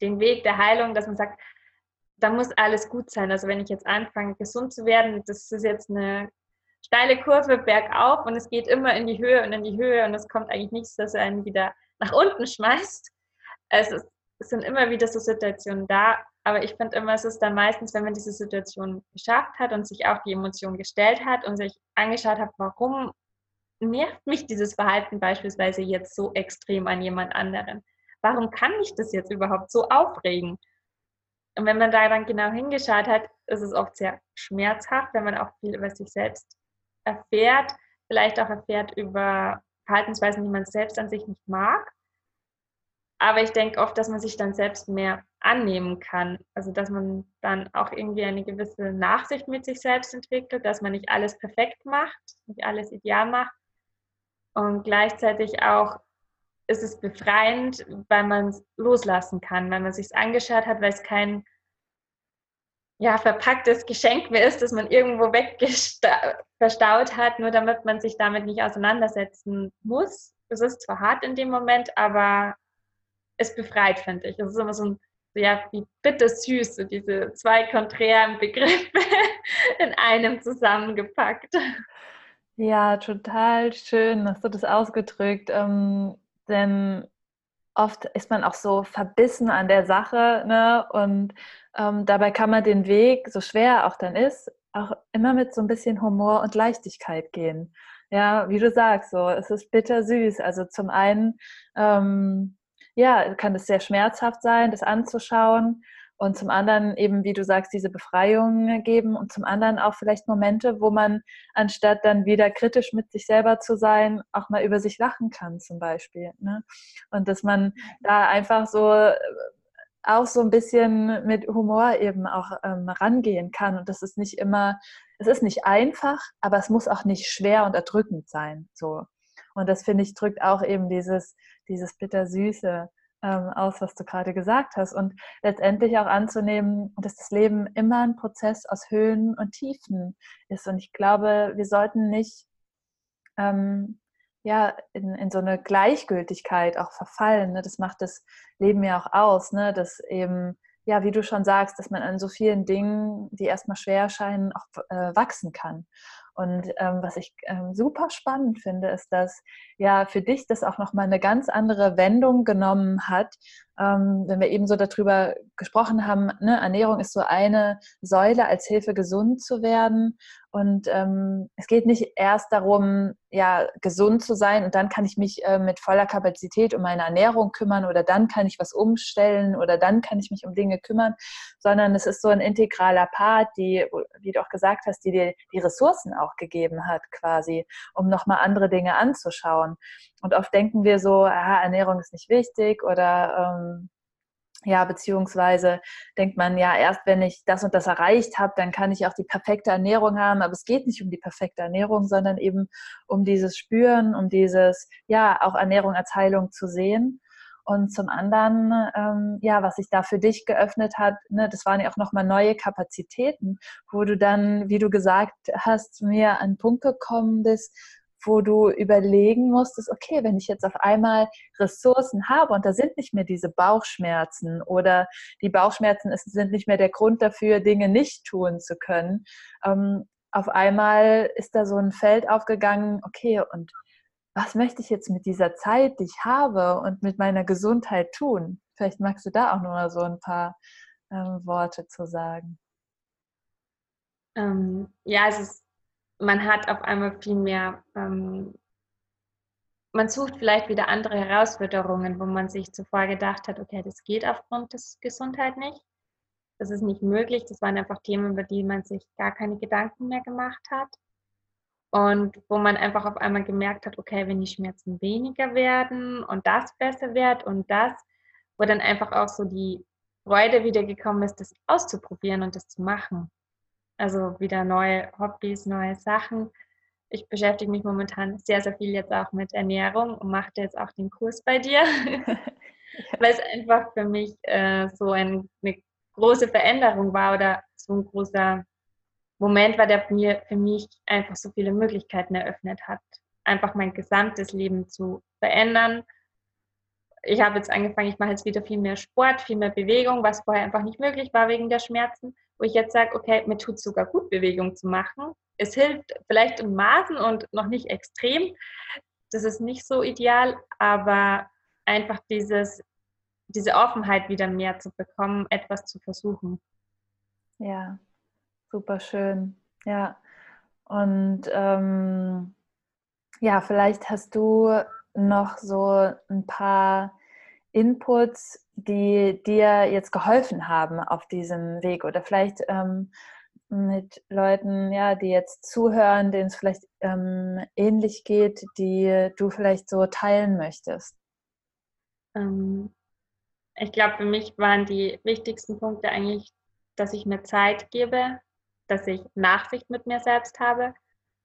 den Weg der Heilung, dass man sagt, da muss alles gut sein. Also wenn ich jetzt anfange, gesund zu werden, das ist jetzt eine steile Kurve bergauf und es geht immer in die Höhe und in die Höhe und es kommt eigentlich nichts, dass er einen wieder nach unten schmeißt. Also es sind immer wieder so Situationen da, aber ich finde immer, es ist dann meistens, wenn man diese Situation geschafft hat und sich auch die Emotion gestellt hat und sich angeschaut hat, warum nervt mich dieses Verhalten beispielsweise jetzt so extrem an jemand anderen? Warum kann mich das jetzt überhaupt so aufregen? Und wenn man da dann genau hingeschaut hat, ist es oft sehr schmerzhaft, wenn man auch viel über sich selbst erfährt, vielleicht auch erfährt über Verhaltensweisen, die man selbst an sich nicht mag. Aber ich denke oft, dass man sich dann selbst mehr annehmen kann. Also dass man dann auch irgendwie eine gewisse Nachsicht mit sich selbst entwickelt, dass man nicht alles perfekt macht, nicht alles ideal macht. Und gleichzeitig auch ist es befreiend, weil man es loslassen kann, weil man es sich angeschaut hat, weil es kein ja, verpacktes Geschenk mehr ist, das man irgendwo verstaut hat, nur damit man sich damit nicht auseinandersetzen muss. Es ist zwar hart in dem Moment, aber es befreit, finde ich. Es ist immer so ein, ja, wie bittersüß, so diese zwei konträren Begriffe in einem zusammengepackt. Ja, total schön, hast du das ausgedrückt. Ähm, denn oft ist man auch so verbissen an der Sache ne? und ähm, dabei kann man den Weg, so schwer er auch dann ist, auch immer mit so ein bisschen Humor und Leichtigkeit gehen. Ja, wie du sagst, so es ist bittersüß. Also zum einen, ähm, ja, kann es sehr schmerzhaft sein, das anzuschauen und zum anderen eben, wie du sagst, diese Befreiung geben und zum anderen auch vielleicht Momente, wo man anstatt dann wieder kritisch mit sich selber zu sein, auch mal über sich lachen kann zum Beispiel. Ne? Und dass man da einfach so äh, auch so ein bisschen mit Humor eben auch ähm, rangehen kann und das ist nicht immer, es ist nicht einfach, aber es muss auch nicht schwer und erdrückend sein. So. Und das finde ich drückt auch eben dieses, dieses Bittersüße ähm, aus, was du gerade gesagt hast. Und letztendlich auch anzunehmen, dass das Leben immer ein Prozess aus Höhen und Tiefen ist. Und ich glaube, wir sollten nicht ähm, ja, in, in so eine Gleichgültigkeit auch verfallen. Ne? Das macht das Leben ja auch aus, ne? dass eben, ja, wie du schon sagst, dass man an so vielen Dingen, die erstmal schwer erscheinen, auch äh, wachsen kann. Und ähm, was ich ähm, super spannend finde, ist, dass ja für dich das auch nochmal eine ganz andere Wendung genommen hat, ähm, wenn wir eben so darüber gesprochen haben, ne, Ernährung ist so eine Säule als Hilfe, gesund zu werden. Und ähm, es geht nicht erst darum, ja, gesund zu sein und dann kann ich mich äh, mit voller Kapazität um meine Ernährung kümmern oder dann kann ich was umstellen oder dann kann ich mich um Dinge kümmern, sondern es ist so ein integraler Part, die, wie du auch gesagt hast, die dir die Ressourcen auch gegeben hat, quasi, um nochmal andere Dinge anzuschauen. Und oft denken wir so, ah, Ernährung ist nicht wichtig oder ähm, ja, beziehungsweise denkt man, ja, erst wenn ich das und das erreicht habe, dann kann ich auch die perfekte Ernährung haben. Aber es geht nicht um die perfekte Ernährung, sondern eben um dieses Spüren, um dieses, ja, auch Ernährung als Heilung zu sehen. Und zum anderen, ähm, ja, was sich da für dich geöffnet hat, ne, das waren ja auch nochmal neue Kapazitäten, wo du dann, wie du gesagt hast, mir an einen Punkt gekommen bist, wo du überlegen musstest, okay, wenn ich jetzt auf einmal Ressourcen habe und da sind nicht mehr diese Bauchschmerzen oder die Bauchschmerzen sind nicht mehr der Grund dafür, Dinge nicht tun zu können, ähm, auf einmal ist da so ein Feld aufgegangen, okay, und was möchte ich jetzt mit dieser Zeit, die ich habe und mit meiner Gesundheit tun? Vielleicht magst du da auch noch mal so ein paar ähm, Worte zu sagen. Ähm, ja, es ist man hat auf einmal viel mehr, ähm, man sucht vielleicht wieder andere Herausforderungen, wo man sich zuvor gedacht hat, okay, das geht aufgrund der Gesundheit nicht. Das ist nicht möglich. Das waren einfach Themen, über die man sich gar keine Gedanken mehr gemacht hat. Und wo man einfach auf einmal gemerkt hat, okay, wenn die Schmerzen weniger werden und das besser wird und das, wo dann einfach auch so die Freude wieder gekommen ist, das auszuprobieren und das zu machen. Also wieder neue Hobbys, neue Sachen. Ich beschäftige mich momentan sehr, sehr viel jetzt auch mit Ernährung und mache jetzt auch den Kurs bei dir, weil es einfach für mich äh, so ein, eine große Veränderung war oder so ein großer Moment war, der mir für mich einfach so viele Möglichkeiten eröffnet hat, einfach mein gesamtes Leben zu verändern. Ich habe jetzt angefangen, ich mache jetzt wieder viel mehr Sport, viel mehr Bewegung, was vorher einfach nicht möglich war wegen der Schmerzen wo ich jetzt sage, okay, mir tut es sogar gut, Bewegung zu machen. Es hilft vielleicht in Maßen und noch nicht extrem. Das ist nicht so ideal, aber einfach dieses, diese Offenheit wieder mehr zu bekommen, etwas zu versuchen. Ja, super schön. Ja. Und ähm, ja, vielleicht hast du noch so ein paar Inputs, die dir jetzt geholfen haben auf diesem Weg oder vielleicht ähm, mit Leuten, ja, die jetzt zuhören, denen es vielleicht ähm, ähnlich geht, die du vielleicht so teilen möchtest? Ähm, ich glaube, für mich waren die wichtigsten Punkte eigentlich, dass ich mir Zeit gebe, dass ich Nachsicht mit mir selbst habe.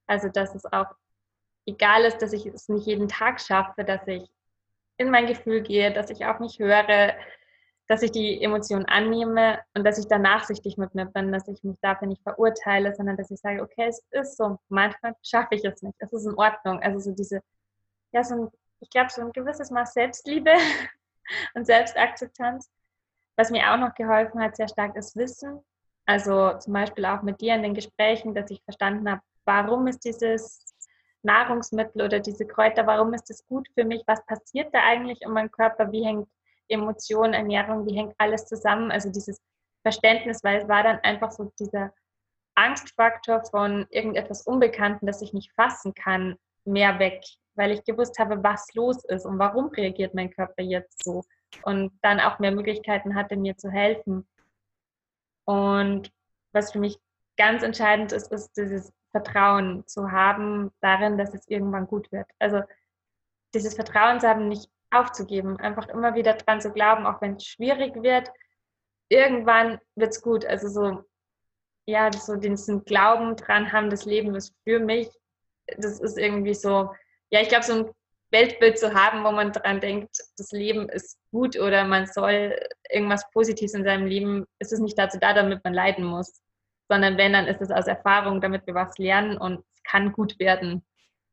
Also, dass es auch egal ist, dass ich es nicht jeden Tag schaffe, dass ich in mein Gefühl gehe, dass ich auf mich höre, dass ich die Emotionen annehme und dass ich da nachsichtig mit mir bin, dass ich mich dafür nicht verurteile, sondern dass ich sage, okay, es ist so, manchmal schaffe ich es nicht, es ist in Ordnung. Also so diese, ja, so ein, ich glaube, so ein gewisses Maß Selbstliebe und Selbstakzeptanz. Was mir auch noch geholfen hat, sehr stark ist Wissen. Also zum Beispiel auch mit dir in den Gesprächen, dass ich verstanden habe, warum ist dieses Nahrungsmittel oder diese Kräuter, warum ist das gut für mich? Was passiert da eigentlich in meinem Körper? Wie hängt Emotion, Ernährung, wie hängt alles zusammen? Also dieses Verständnis, weil es war dann einfach so dieser Angstfaktor von irgendetwas Unbekannten, das ich nicht fassen kann, mehr weg, weil ich gewusst habe, was los ist und warum reagiert mein Körper jetzt so und dann auch mehr Möglichkeiten hatte, mir zu helfen. Und was für mich ganz entscheidend ist, ist dieses Vertrauen zu haben darin, dass es irgendwann gut wird. Also dieses Vertrauen zu haben, nicht aufzugeben, einfach immer wieder dran zu glauben, auch wenn es schwierig wird, irgendwann wird es gut. Also so, ja, so diesen Glauben dran haben, das Leben ist für mich, das ist irgendwie so, ja, ich glaube, so ein Weltbild zu haben, wo man daran denkt, das Leben ist gut oder man soll irgendwas Positives in seinem Leben, ist es nicht dazu da, damit man leiden muss, sondern wenn, dann ist es aus Erfahrung, damit wir was lernen und es kann gut werden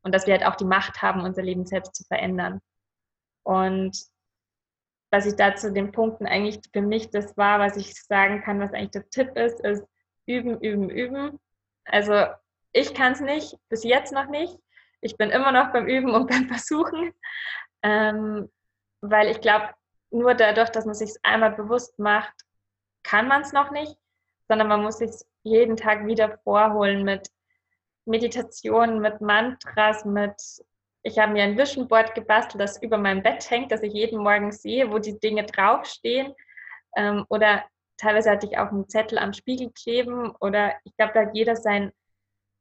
und dass wir halt auch die Macht haben, unser Leben selbst zu verändern. Und was ich da zu den Punkten eigentlich für mich das war, was ich sagen kann, was eigentlich der Tipp ist, ist üben, üben, üben. Also ich kann es nicht, bis jetzt noch nicht. Ich bin immer noch beim Üben und beim Versuchen, ähm, weil ich glaube, nur dadurch, dass man sich einmal bewusst macht, kann man es noch nicht, sondern man muss sich jeden Tag wieder vorholen mit Meditationen, mit Mantras, mit ich habe mir ein Vision Board gebastelt, das über meinem Bett hängt, dass ich jeden Morgen sehe, wo die Dinge draufstehen. Ähm, oder teilweise hatte ich auch einen Zettel am Spiegel kleben. Oder ich glaube, da hat jeder seinen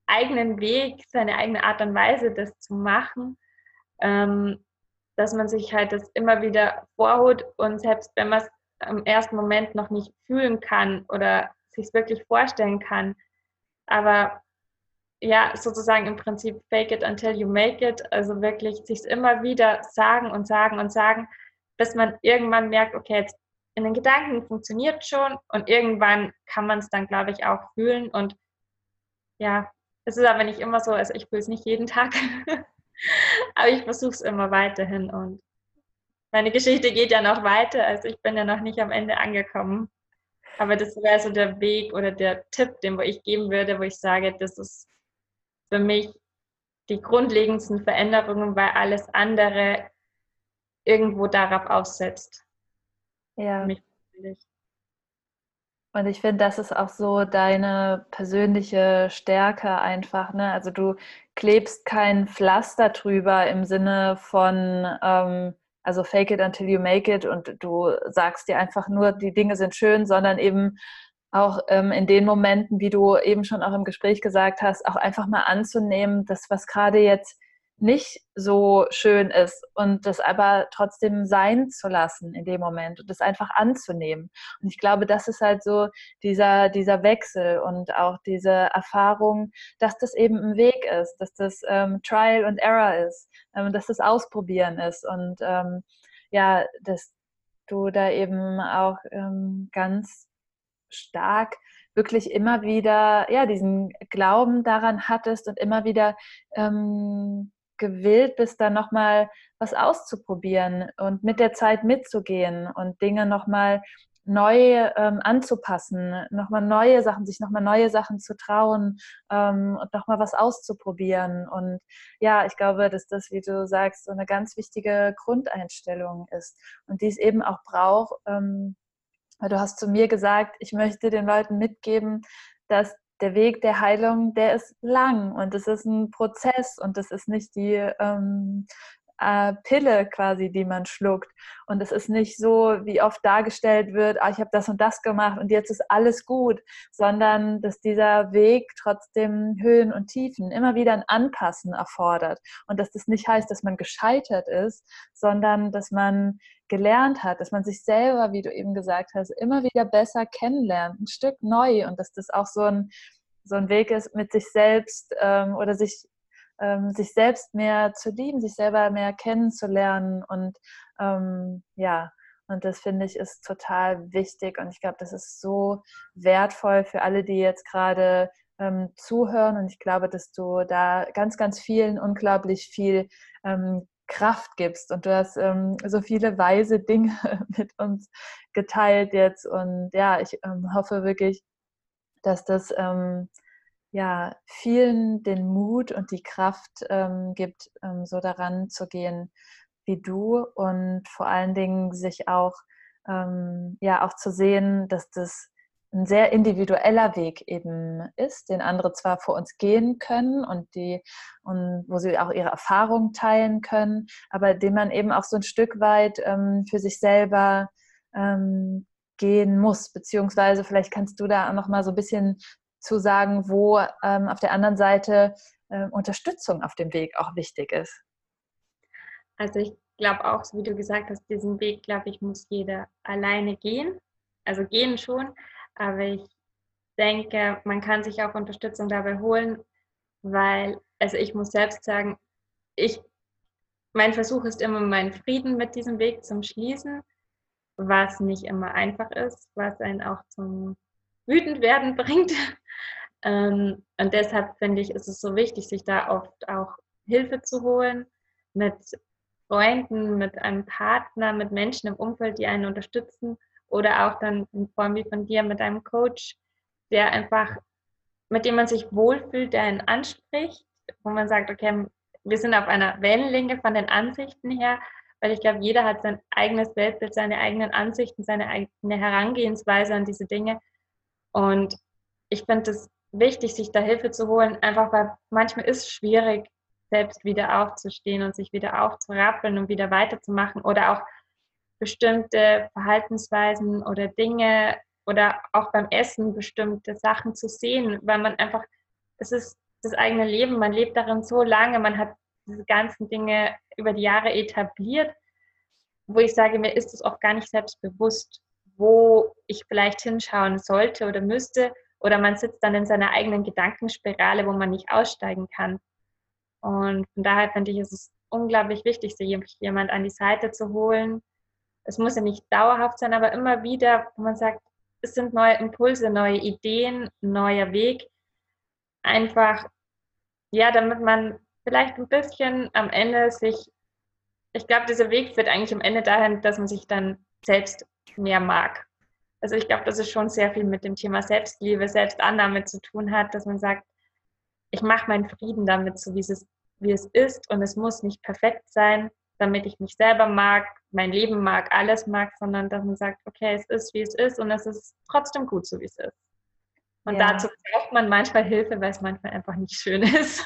eigenen Weg, seine eigene Art und Weise, das zu machen. Ähm, dass man sich halt das immer wieder vorholt und selbst wenn man es im ersten Moment noch nicht fühlen kann oder sich wirklich vorstellen kann, aber ja, sozusagen im Prinzip fake it until you make it, also wirklich sich immer wieder sagen und sagen und sagen, bis man irgendwann merkt, okay, jetzt in den Gedanken funktioniert schon und irgendwann kann man es dann, glaube ich, auch fühlen. Und ja, es ist aber nicht immer so, also ich fühle es nicht jeden Tag, aber ich versuche es immer weiterhin und meine Geschichte geht ja noch weiter, also ich bin ja noch nicht am Ende angekommen. Aber das wäre so der Weg oder der Tipp, den wo ich geben würde, wo ich sage, das ist für mich die grundlegendsten Veränderungen, weil alles andere irgendwo darauf aufsetzt. Ja. Und ich finde, das ist auch so deine persönliche Stärke einfach. Ne? Also du klebst kein Pflaster drüber im Sinne von, ähm, also fake it until you make it und du sagst dir einfach nur, die Dinge sind schön, sondern eben auch ähm, in den Momenten, wie du eben schon auch im Gespräch gesagt hast, auch einfach mal anzunehmen, dass was gerade jetzt nicht so schön ist und das aber trotzdem sein zu lassen in dem Moment und das einfach anzunehmen. Und ich glaube, das ist halt so dieser, dieser Wechsel und auch diese Erfahrung, dass das eben ein Weg ist, dass das ähm, Trial and Error ist, ähm, dass das Ausprobieren ist und ähm, ja, dass du da eben auch ähm, ganz stark wirklich immer wieder ja diesen Glauben daran hattest und immer wieder ähm, gewillt bist, da nochmal was auszuprobieren und mit der Zeit mitzugehen und Dinge nochmal neu ähm, anzupassen, nochmal neue Sachen, sich nochmal neue Sachen zu trauen ähm, und nochmal was auszuprobieren. Und ja, ich glaube, dass das, wie du sagst, so eine ganz wichtige Grundeinstellung ist und die es eben auch braucht, ähm, Du hast zu mir gesagt, ich möchte den Leuten mitgeben, dass der Weg der Heilung, der ist lang und es ist ein Prozess und das ist nicht die ähm, äh, Pille quasi, die man schluckt. Und es ist nicht so, wie oft dargestellt wird, ah, ich habe das und das gemacht und jetzt ist alles gut, sondern dass dieser Weg trotzdem Höhen und Tiefen immer wieder ein Anpassen erfordert. Und dass das nicht heißt, dass man gescheitert ist, sondern dass man gelernt hat, dass man sich selber, wie du eben gesagt hast, immer wieder besser kennenlernt, ein Stück neu und dass das auch so ein, so ein Weg ist, mit sich selbst ähm, oder sich ähm, sich selbst mehr zu lieben, sich selber mehr kennenzulernen. Und ähm, ja, und das finde ich ist total wichtig. Und ich glaube, das ist so wertvoll für alle, die jetzt gerade ähm, zuhören. Und ich glaube, dass du da ganz, ganz vielen unglaublich viel ähm, Kraft gibst. Und du hast ähm, so viele weise Dinge mit uns geteilt jetzt. Und ja, ich ähm, hoffe wirklich, dass das ähm, ja, vielen den Mut und die Kraft ähm, gibt, ähm, so daran zu gehen wie du und vor allen Dingen sich auch, ähm, ja, auch zu sehen, dass das ein sehr individueller Weg eben ist, den andere zwar vor uns gehen können und die und wo sie auch ihre Erfahrungen teilen können, aber den man eben auch so ein Stück weit ähm, für sich selber ähm, gehen muss, beziehungsweise vielleicht kannst du da noch mal so ein bisschen zu sagen, wo ähm, auf der anderen Seite äh, Unterstützung auf dem Weg auch wichtig ist? Also ich glaube auch, so wie du gesagt hast, diesen Weg, glaube ich, muss jeder alleine gehen. Also gehen schon, aber ich denke, man kann sich auch Unterstützung dabei holen, weil, also ich muss selbst sagen, ich mein Versuch ist immer, meinen Frieden mit diesem Weg zum Schließen, was nicht immer einfach ist, was einen auch zum Wütendwerden bringt. Ähm, und deshalb finde ich, ist es so wichtig, sich da oft auch Hilfe zu holen mit Freunden, mit einem Partner, mit Menschen im Umfeld, die einen unterstützen oder auch dann in Form wie von dir mit einem Coach, der einfach, mit dem man sich wohlfühlt, der einen anspricht, wo man sagt, okay, wir sind auf einer Wellenlänge von den Ansichten her, weil ich glaube, jeder hat sein eigenes Weltbild, seine eigenen Ansichten, seine eigene Herangehensweise an diese Dinge. Und ich finde es wichtig, sich da Hilfe zu holen, einfach weil manchmal ist es schwierig, selbst wieder aufzustehen und sich wieder aufzurappeln und wieder weiterzumachen oder auch bestimmte Verhaltensweisen oder Dinge oder auch beim Essen bestimmte Sachen zu sehen, weil man einfach, es ist das eigene Leben, man lebt darin so lange, man hat diese ganzen Dinge über die Jahre etabliert, wo ich sage, mir ist es oft gar nicht selbst bewusst, wo ich vielleicht hinschauen sollte oder müsste, oder man sitzt dann in seiner eigenen Gedankenspirale, wo man nicht aussteigen kann. Und von daher finde ich, ist es unglaublich wichtig, sich jemand an die Seite zu holen. Es muss ja nicht dauerhaft sein, aber immer wieder, wo man sagt, es sind neue Impulse, neue Ideen, neuer Weg. Einfach, ja, damit man vielleicht ein bisschen am Ende sich, ich glaube, dieser Weg führt eigentlich am Ende dahin, dass man sich dann selbst mehr mag. Also ich glaube, dass es schon sehr viel mit dem Thema Selbstliebe, Selbstannahme zu tun hat, dass man sagt, ich mache meinen Frieden damit, so wie es, wie es ist und es muss nicht perfekt sein, damit ich mich selber mag, mein Leben mag, alles mag, sondern dass man sagt, okay, es ist, wie es ist und es ist trotzdem gut, so wie es ist. Und ja. dazu braucht man manchmal Hilfe, weil es manchmal einfach nicht schön ist.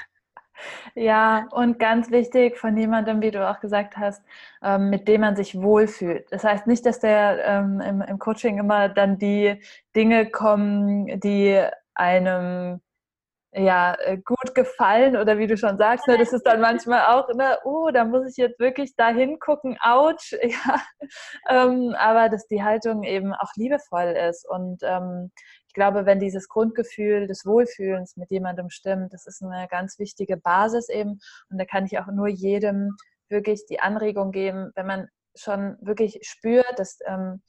Ja, und ganz wichtig von jemandem, wie du auch gesagt hast, ähm, mit dem man sich wohlfühlt. Das heißt nicht, dass der ähm, im, Coaching immer dann die Dinge kommen, die einem ja, äh, gut gefallen oder wie du schon sagst, ne, das ist dann manchmal auch, ne, oh, da muss ich jetzt wirklich da hingucken, ouch, ja, ähm, aber dass die Haltung eben auch liebevoll ist und ich glaube, wenn dieses Grundgefühl des Wohlfühlens mit jemandem stimmt, das ist eine ganz wichtige Basis eben. Und da kann ich auch nur jedem wirklich die Anregung geben, wenn man schon wirklich spürt, dass ähm,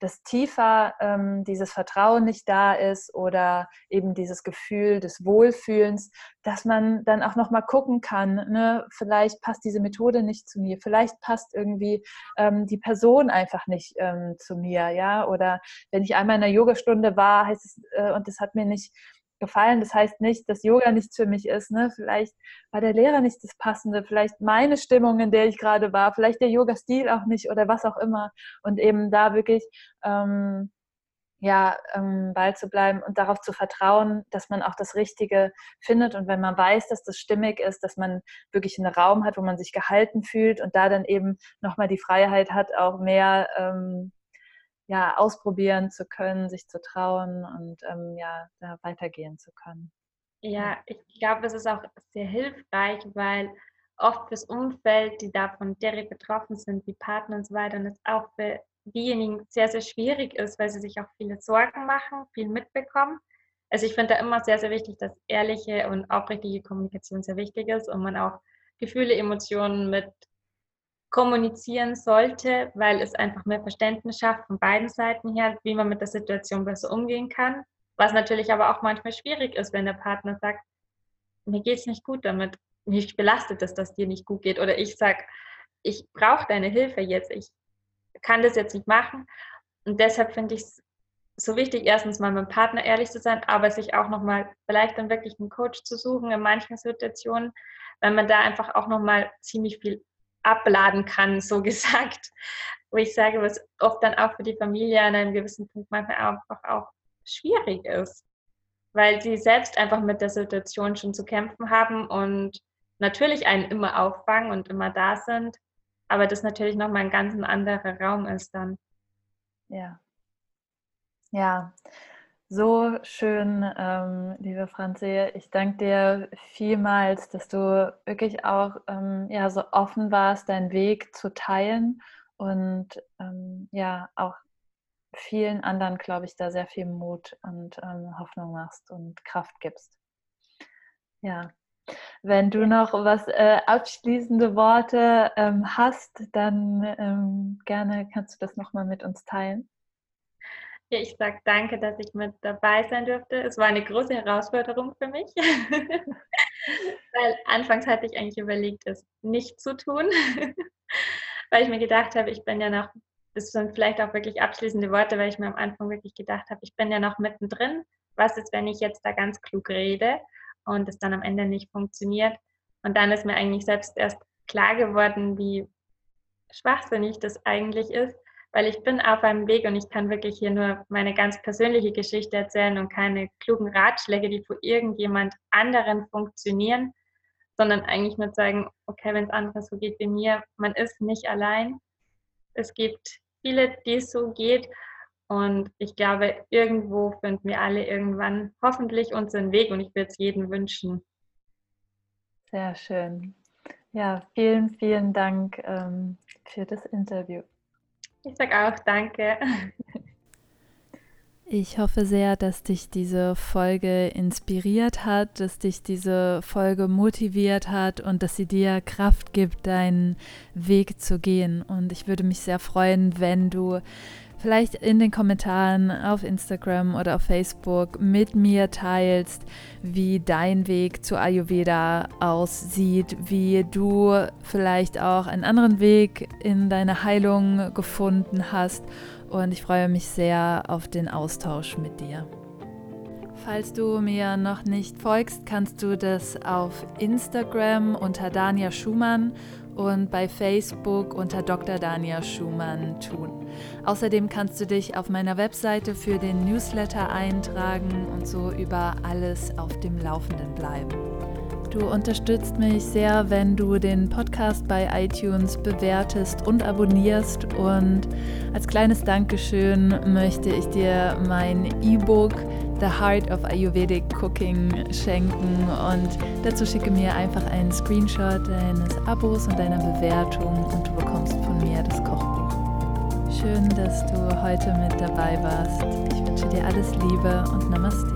dass tiefer ähm, dieses Vertrauen nicht da ist oder eben dieses Gefühl des Wohlfühlens, dass man dann auch noch mal gucken kann, ne? vielleicht passt diese Methode nicht zu mir, vielleicht passt irgendwie ähm, die Person einfach nicht ähm, zu mir, ja, oder wenn ich einmal in einer Yogastunde war, heißt es äh, und das hat mir nicht gefallen. Das heißt nicht, dass Yoga nichts für mich ist. Ne? Vielleicht war der Lehrer nicht das Passende, vielleicht meine Stimmung, in der ich gerade war, vielleicht der Yoga-Stil auch nicht oder was auch immer. Und eben da wirklich ähm, ja, ähm, Ball zu bleiben und darauf zu vertrauen, dass man auch das Richtige findet. Und wenn man weiß, dass das stimmig ist, dass man wirklich einen Raum hat, wo man sich gehalten fühlt und da dann eben nochmal die Freiheit hat, auch mehr ähm, ja, ausprobieren zu können, sich zu trauen und ähm, ja, da weitergehen zu können. Ja, ich glaube, es ist auch sehr hilfreich, weil oft fürs Umfeld, die davon direkt betroffen sind, wie Partner und so weiter, und es auch für diejenigen sehr, sehr schwierig ist, weil sie sich auch viele Sorgen machen, viel mitbekommen. Also ich finde da immer sehr, sehr wichtig, dass ehrliche und aufrichtige Kommunikation sehr wichtig ist und man auch Gefühle, Emotionen mit kommunizieren sollte, weil es einfach mehr Verständnis schafft von beiden Seiten her, wie man mit der Situation besser umgehen kann. Was natürlich aber auch manchmal schwierig ist, wenn der Partner sagt, mir geht es nicht gut damit, mich belastet es, dass dir nicht gut geht. Oder ich sage, ich brauche deine Hilfe jetzt, ich kann das jetzt nicht machen. Und deshalb finde ich es so wichtig, erstens mal mit dem Partner ehrlich zu sein, aber sich auch nochmal vielleicht dann wirklich einen Coach zu suchen in manchen Situationen, weil man da einfach auch nochmal ziemlich viel abladen kann, so gesagt. Wo ich sage, was oft dann auch für die Familie an einem gewissen Punkt manchmal einfach auch schwierig ist. Weil sie selbst einfach mit der Situation schon zu kämpfen haben und natürlich einen immer auffangen und immer da sind, aber das natürlich nochmal ein ganz anderer Raum ist dann. Ja. Ja, so schön, ähm, liebe Franzi. Ich danke dir vielmals, dass du wirklich auch ähm, ja, so offen warst, deinen Weg zu teilen und ähm, ja, auch vielen anderen, glaube ich, da sehr viel Mut und ähm, Hoffnung machst und Kraft gibst. Ja, Wenn du noch was äh, abschließende Worte ähm, hast, dann ähm, gerne kannst du das nochmal mit uns teilen. Ja, ich sage danke, dass ich mit dabei sein durfte. Es war eine große Herausforderung für mich, weil anfangs hatte ich eigentlich überlegt, es nicht zu tun, weil ich mir gedacht habe, ich bin ja noch, das sind vielleicht auch wirklich abschließende Worte, weil ich mir am Anfang wirklich gedacht habe, ich bin ja noch mittendrin. Was ist, wenn ich jetzt da ganz klug rede und es dann am Ende nicht funktioniert? Und dann ist mir eigentlich selbst erst klar geworden, wie schwachsinnig das eigentlich ist weil ich bin auf einem Weg und ich kann wirklich hier nur meine ganz persönliche Geschichte erzählen und keine klugen Ratschläge, die für irgendjemand anderen funktionieren, sondern eigentlich nur sagen, okay, wenn es anderen so geht wie mir, man ist nicht allein. Es gibt viele, die es so geht und ich glaube, irgendwo finden wir alle irgendwann hoffentlich unseren Weg und ich würde es jedem wünschen. Sehr schön. Ja, vielen, vielen Dank ähm, für das Interview. Ich sage auch danke. Ich hoffe sehr, dass dich diese Folge inspiriert hat, dass dich diese Folge motiviert hat und dass sie dir Kraft gibt, deinen Weg zu gehen. Und ich würde mich sehr freuen, wenn du vielleicht in den Kommentaren auf Instagram oder auf Facebook mit mir teilst, wie dein Weg zu Ayurveda aussieht, wie du vielleicht auch einen anderen Weg in deine Heilung gefunden hast. Und ich freue mich sehr auf den Austausch mit dir. Falls du mir noch nicht folgst, kannst du das auf Instagram unter Dania Schumann und bei Facebook unter Dr. Dania Schumann tun. Außerdem kannst du dich auf meiner Webseite für den Newsletter eintragen und so über alles auf dem Laufenden bleiben. Du unterstützt mich sehr, wenn du den Podcast bei iTunes bewertest und abonnierst. Und als kleines Dankeschön möchte ich dir mein E-Book The Heart of Ayurvedic Cooking schenken. Und dazu schicke mir einfach einen Screenshot deines Abos und deiner Bewertung und du bekommst von mir das Kochbuch. Schön, dass du heute mit dabei warst. Ich wünsche dir alles Liebe und Namaste.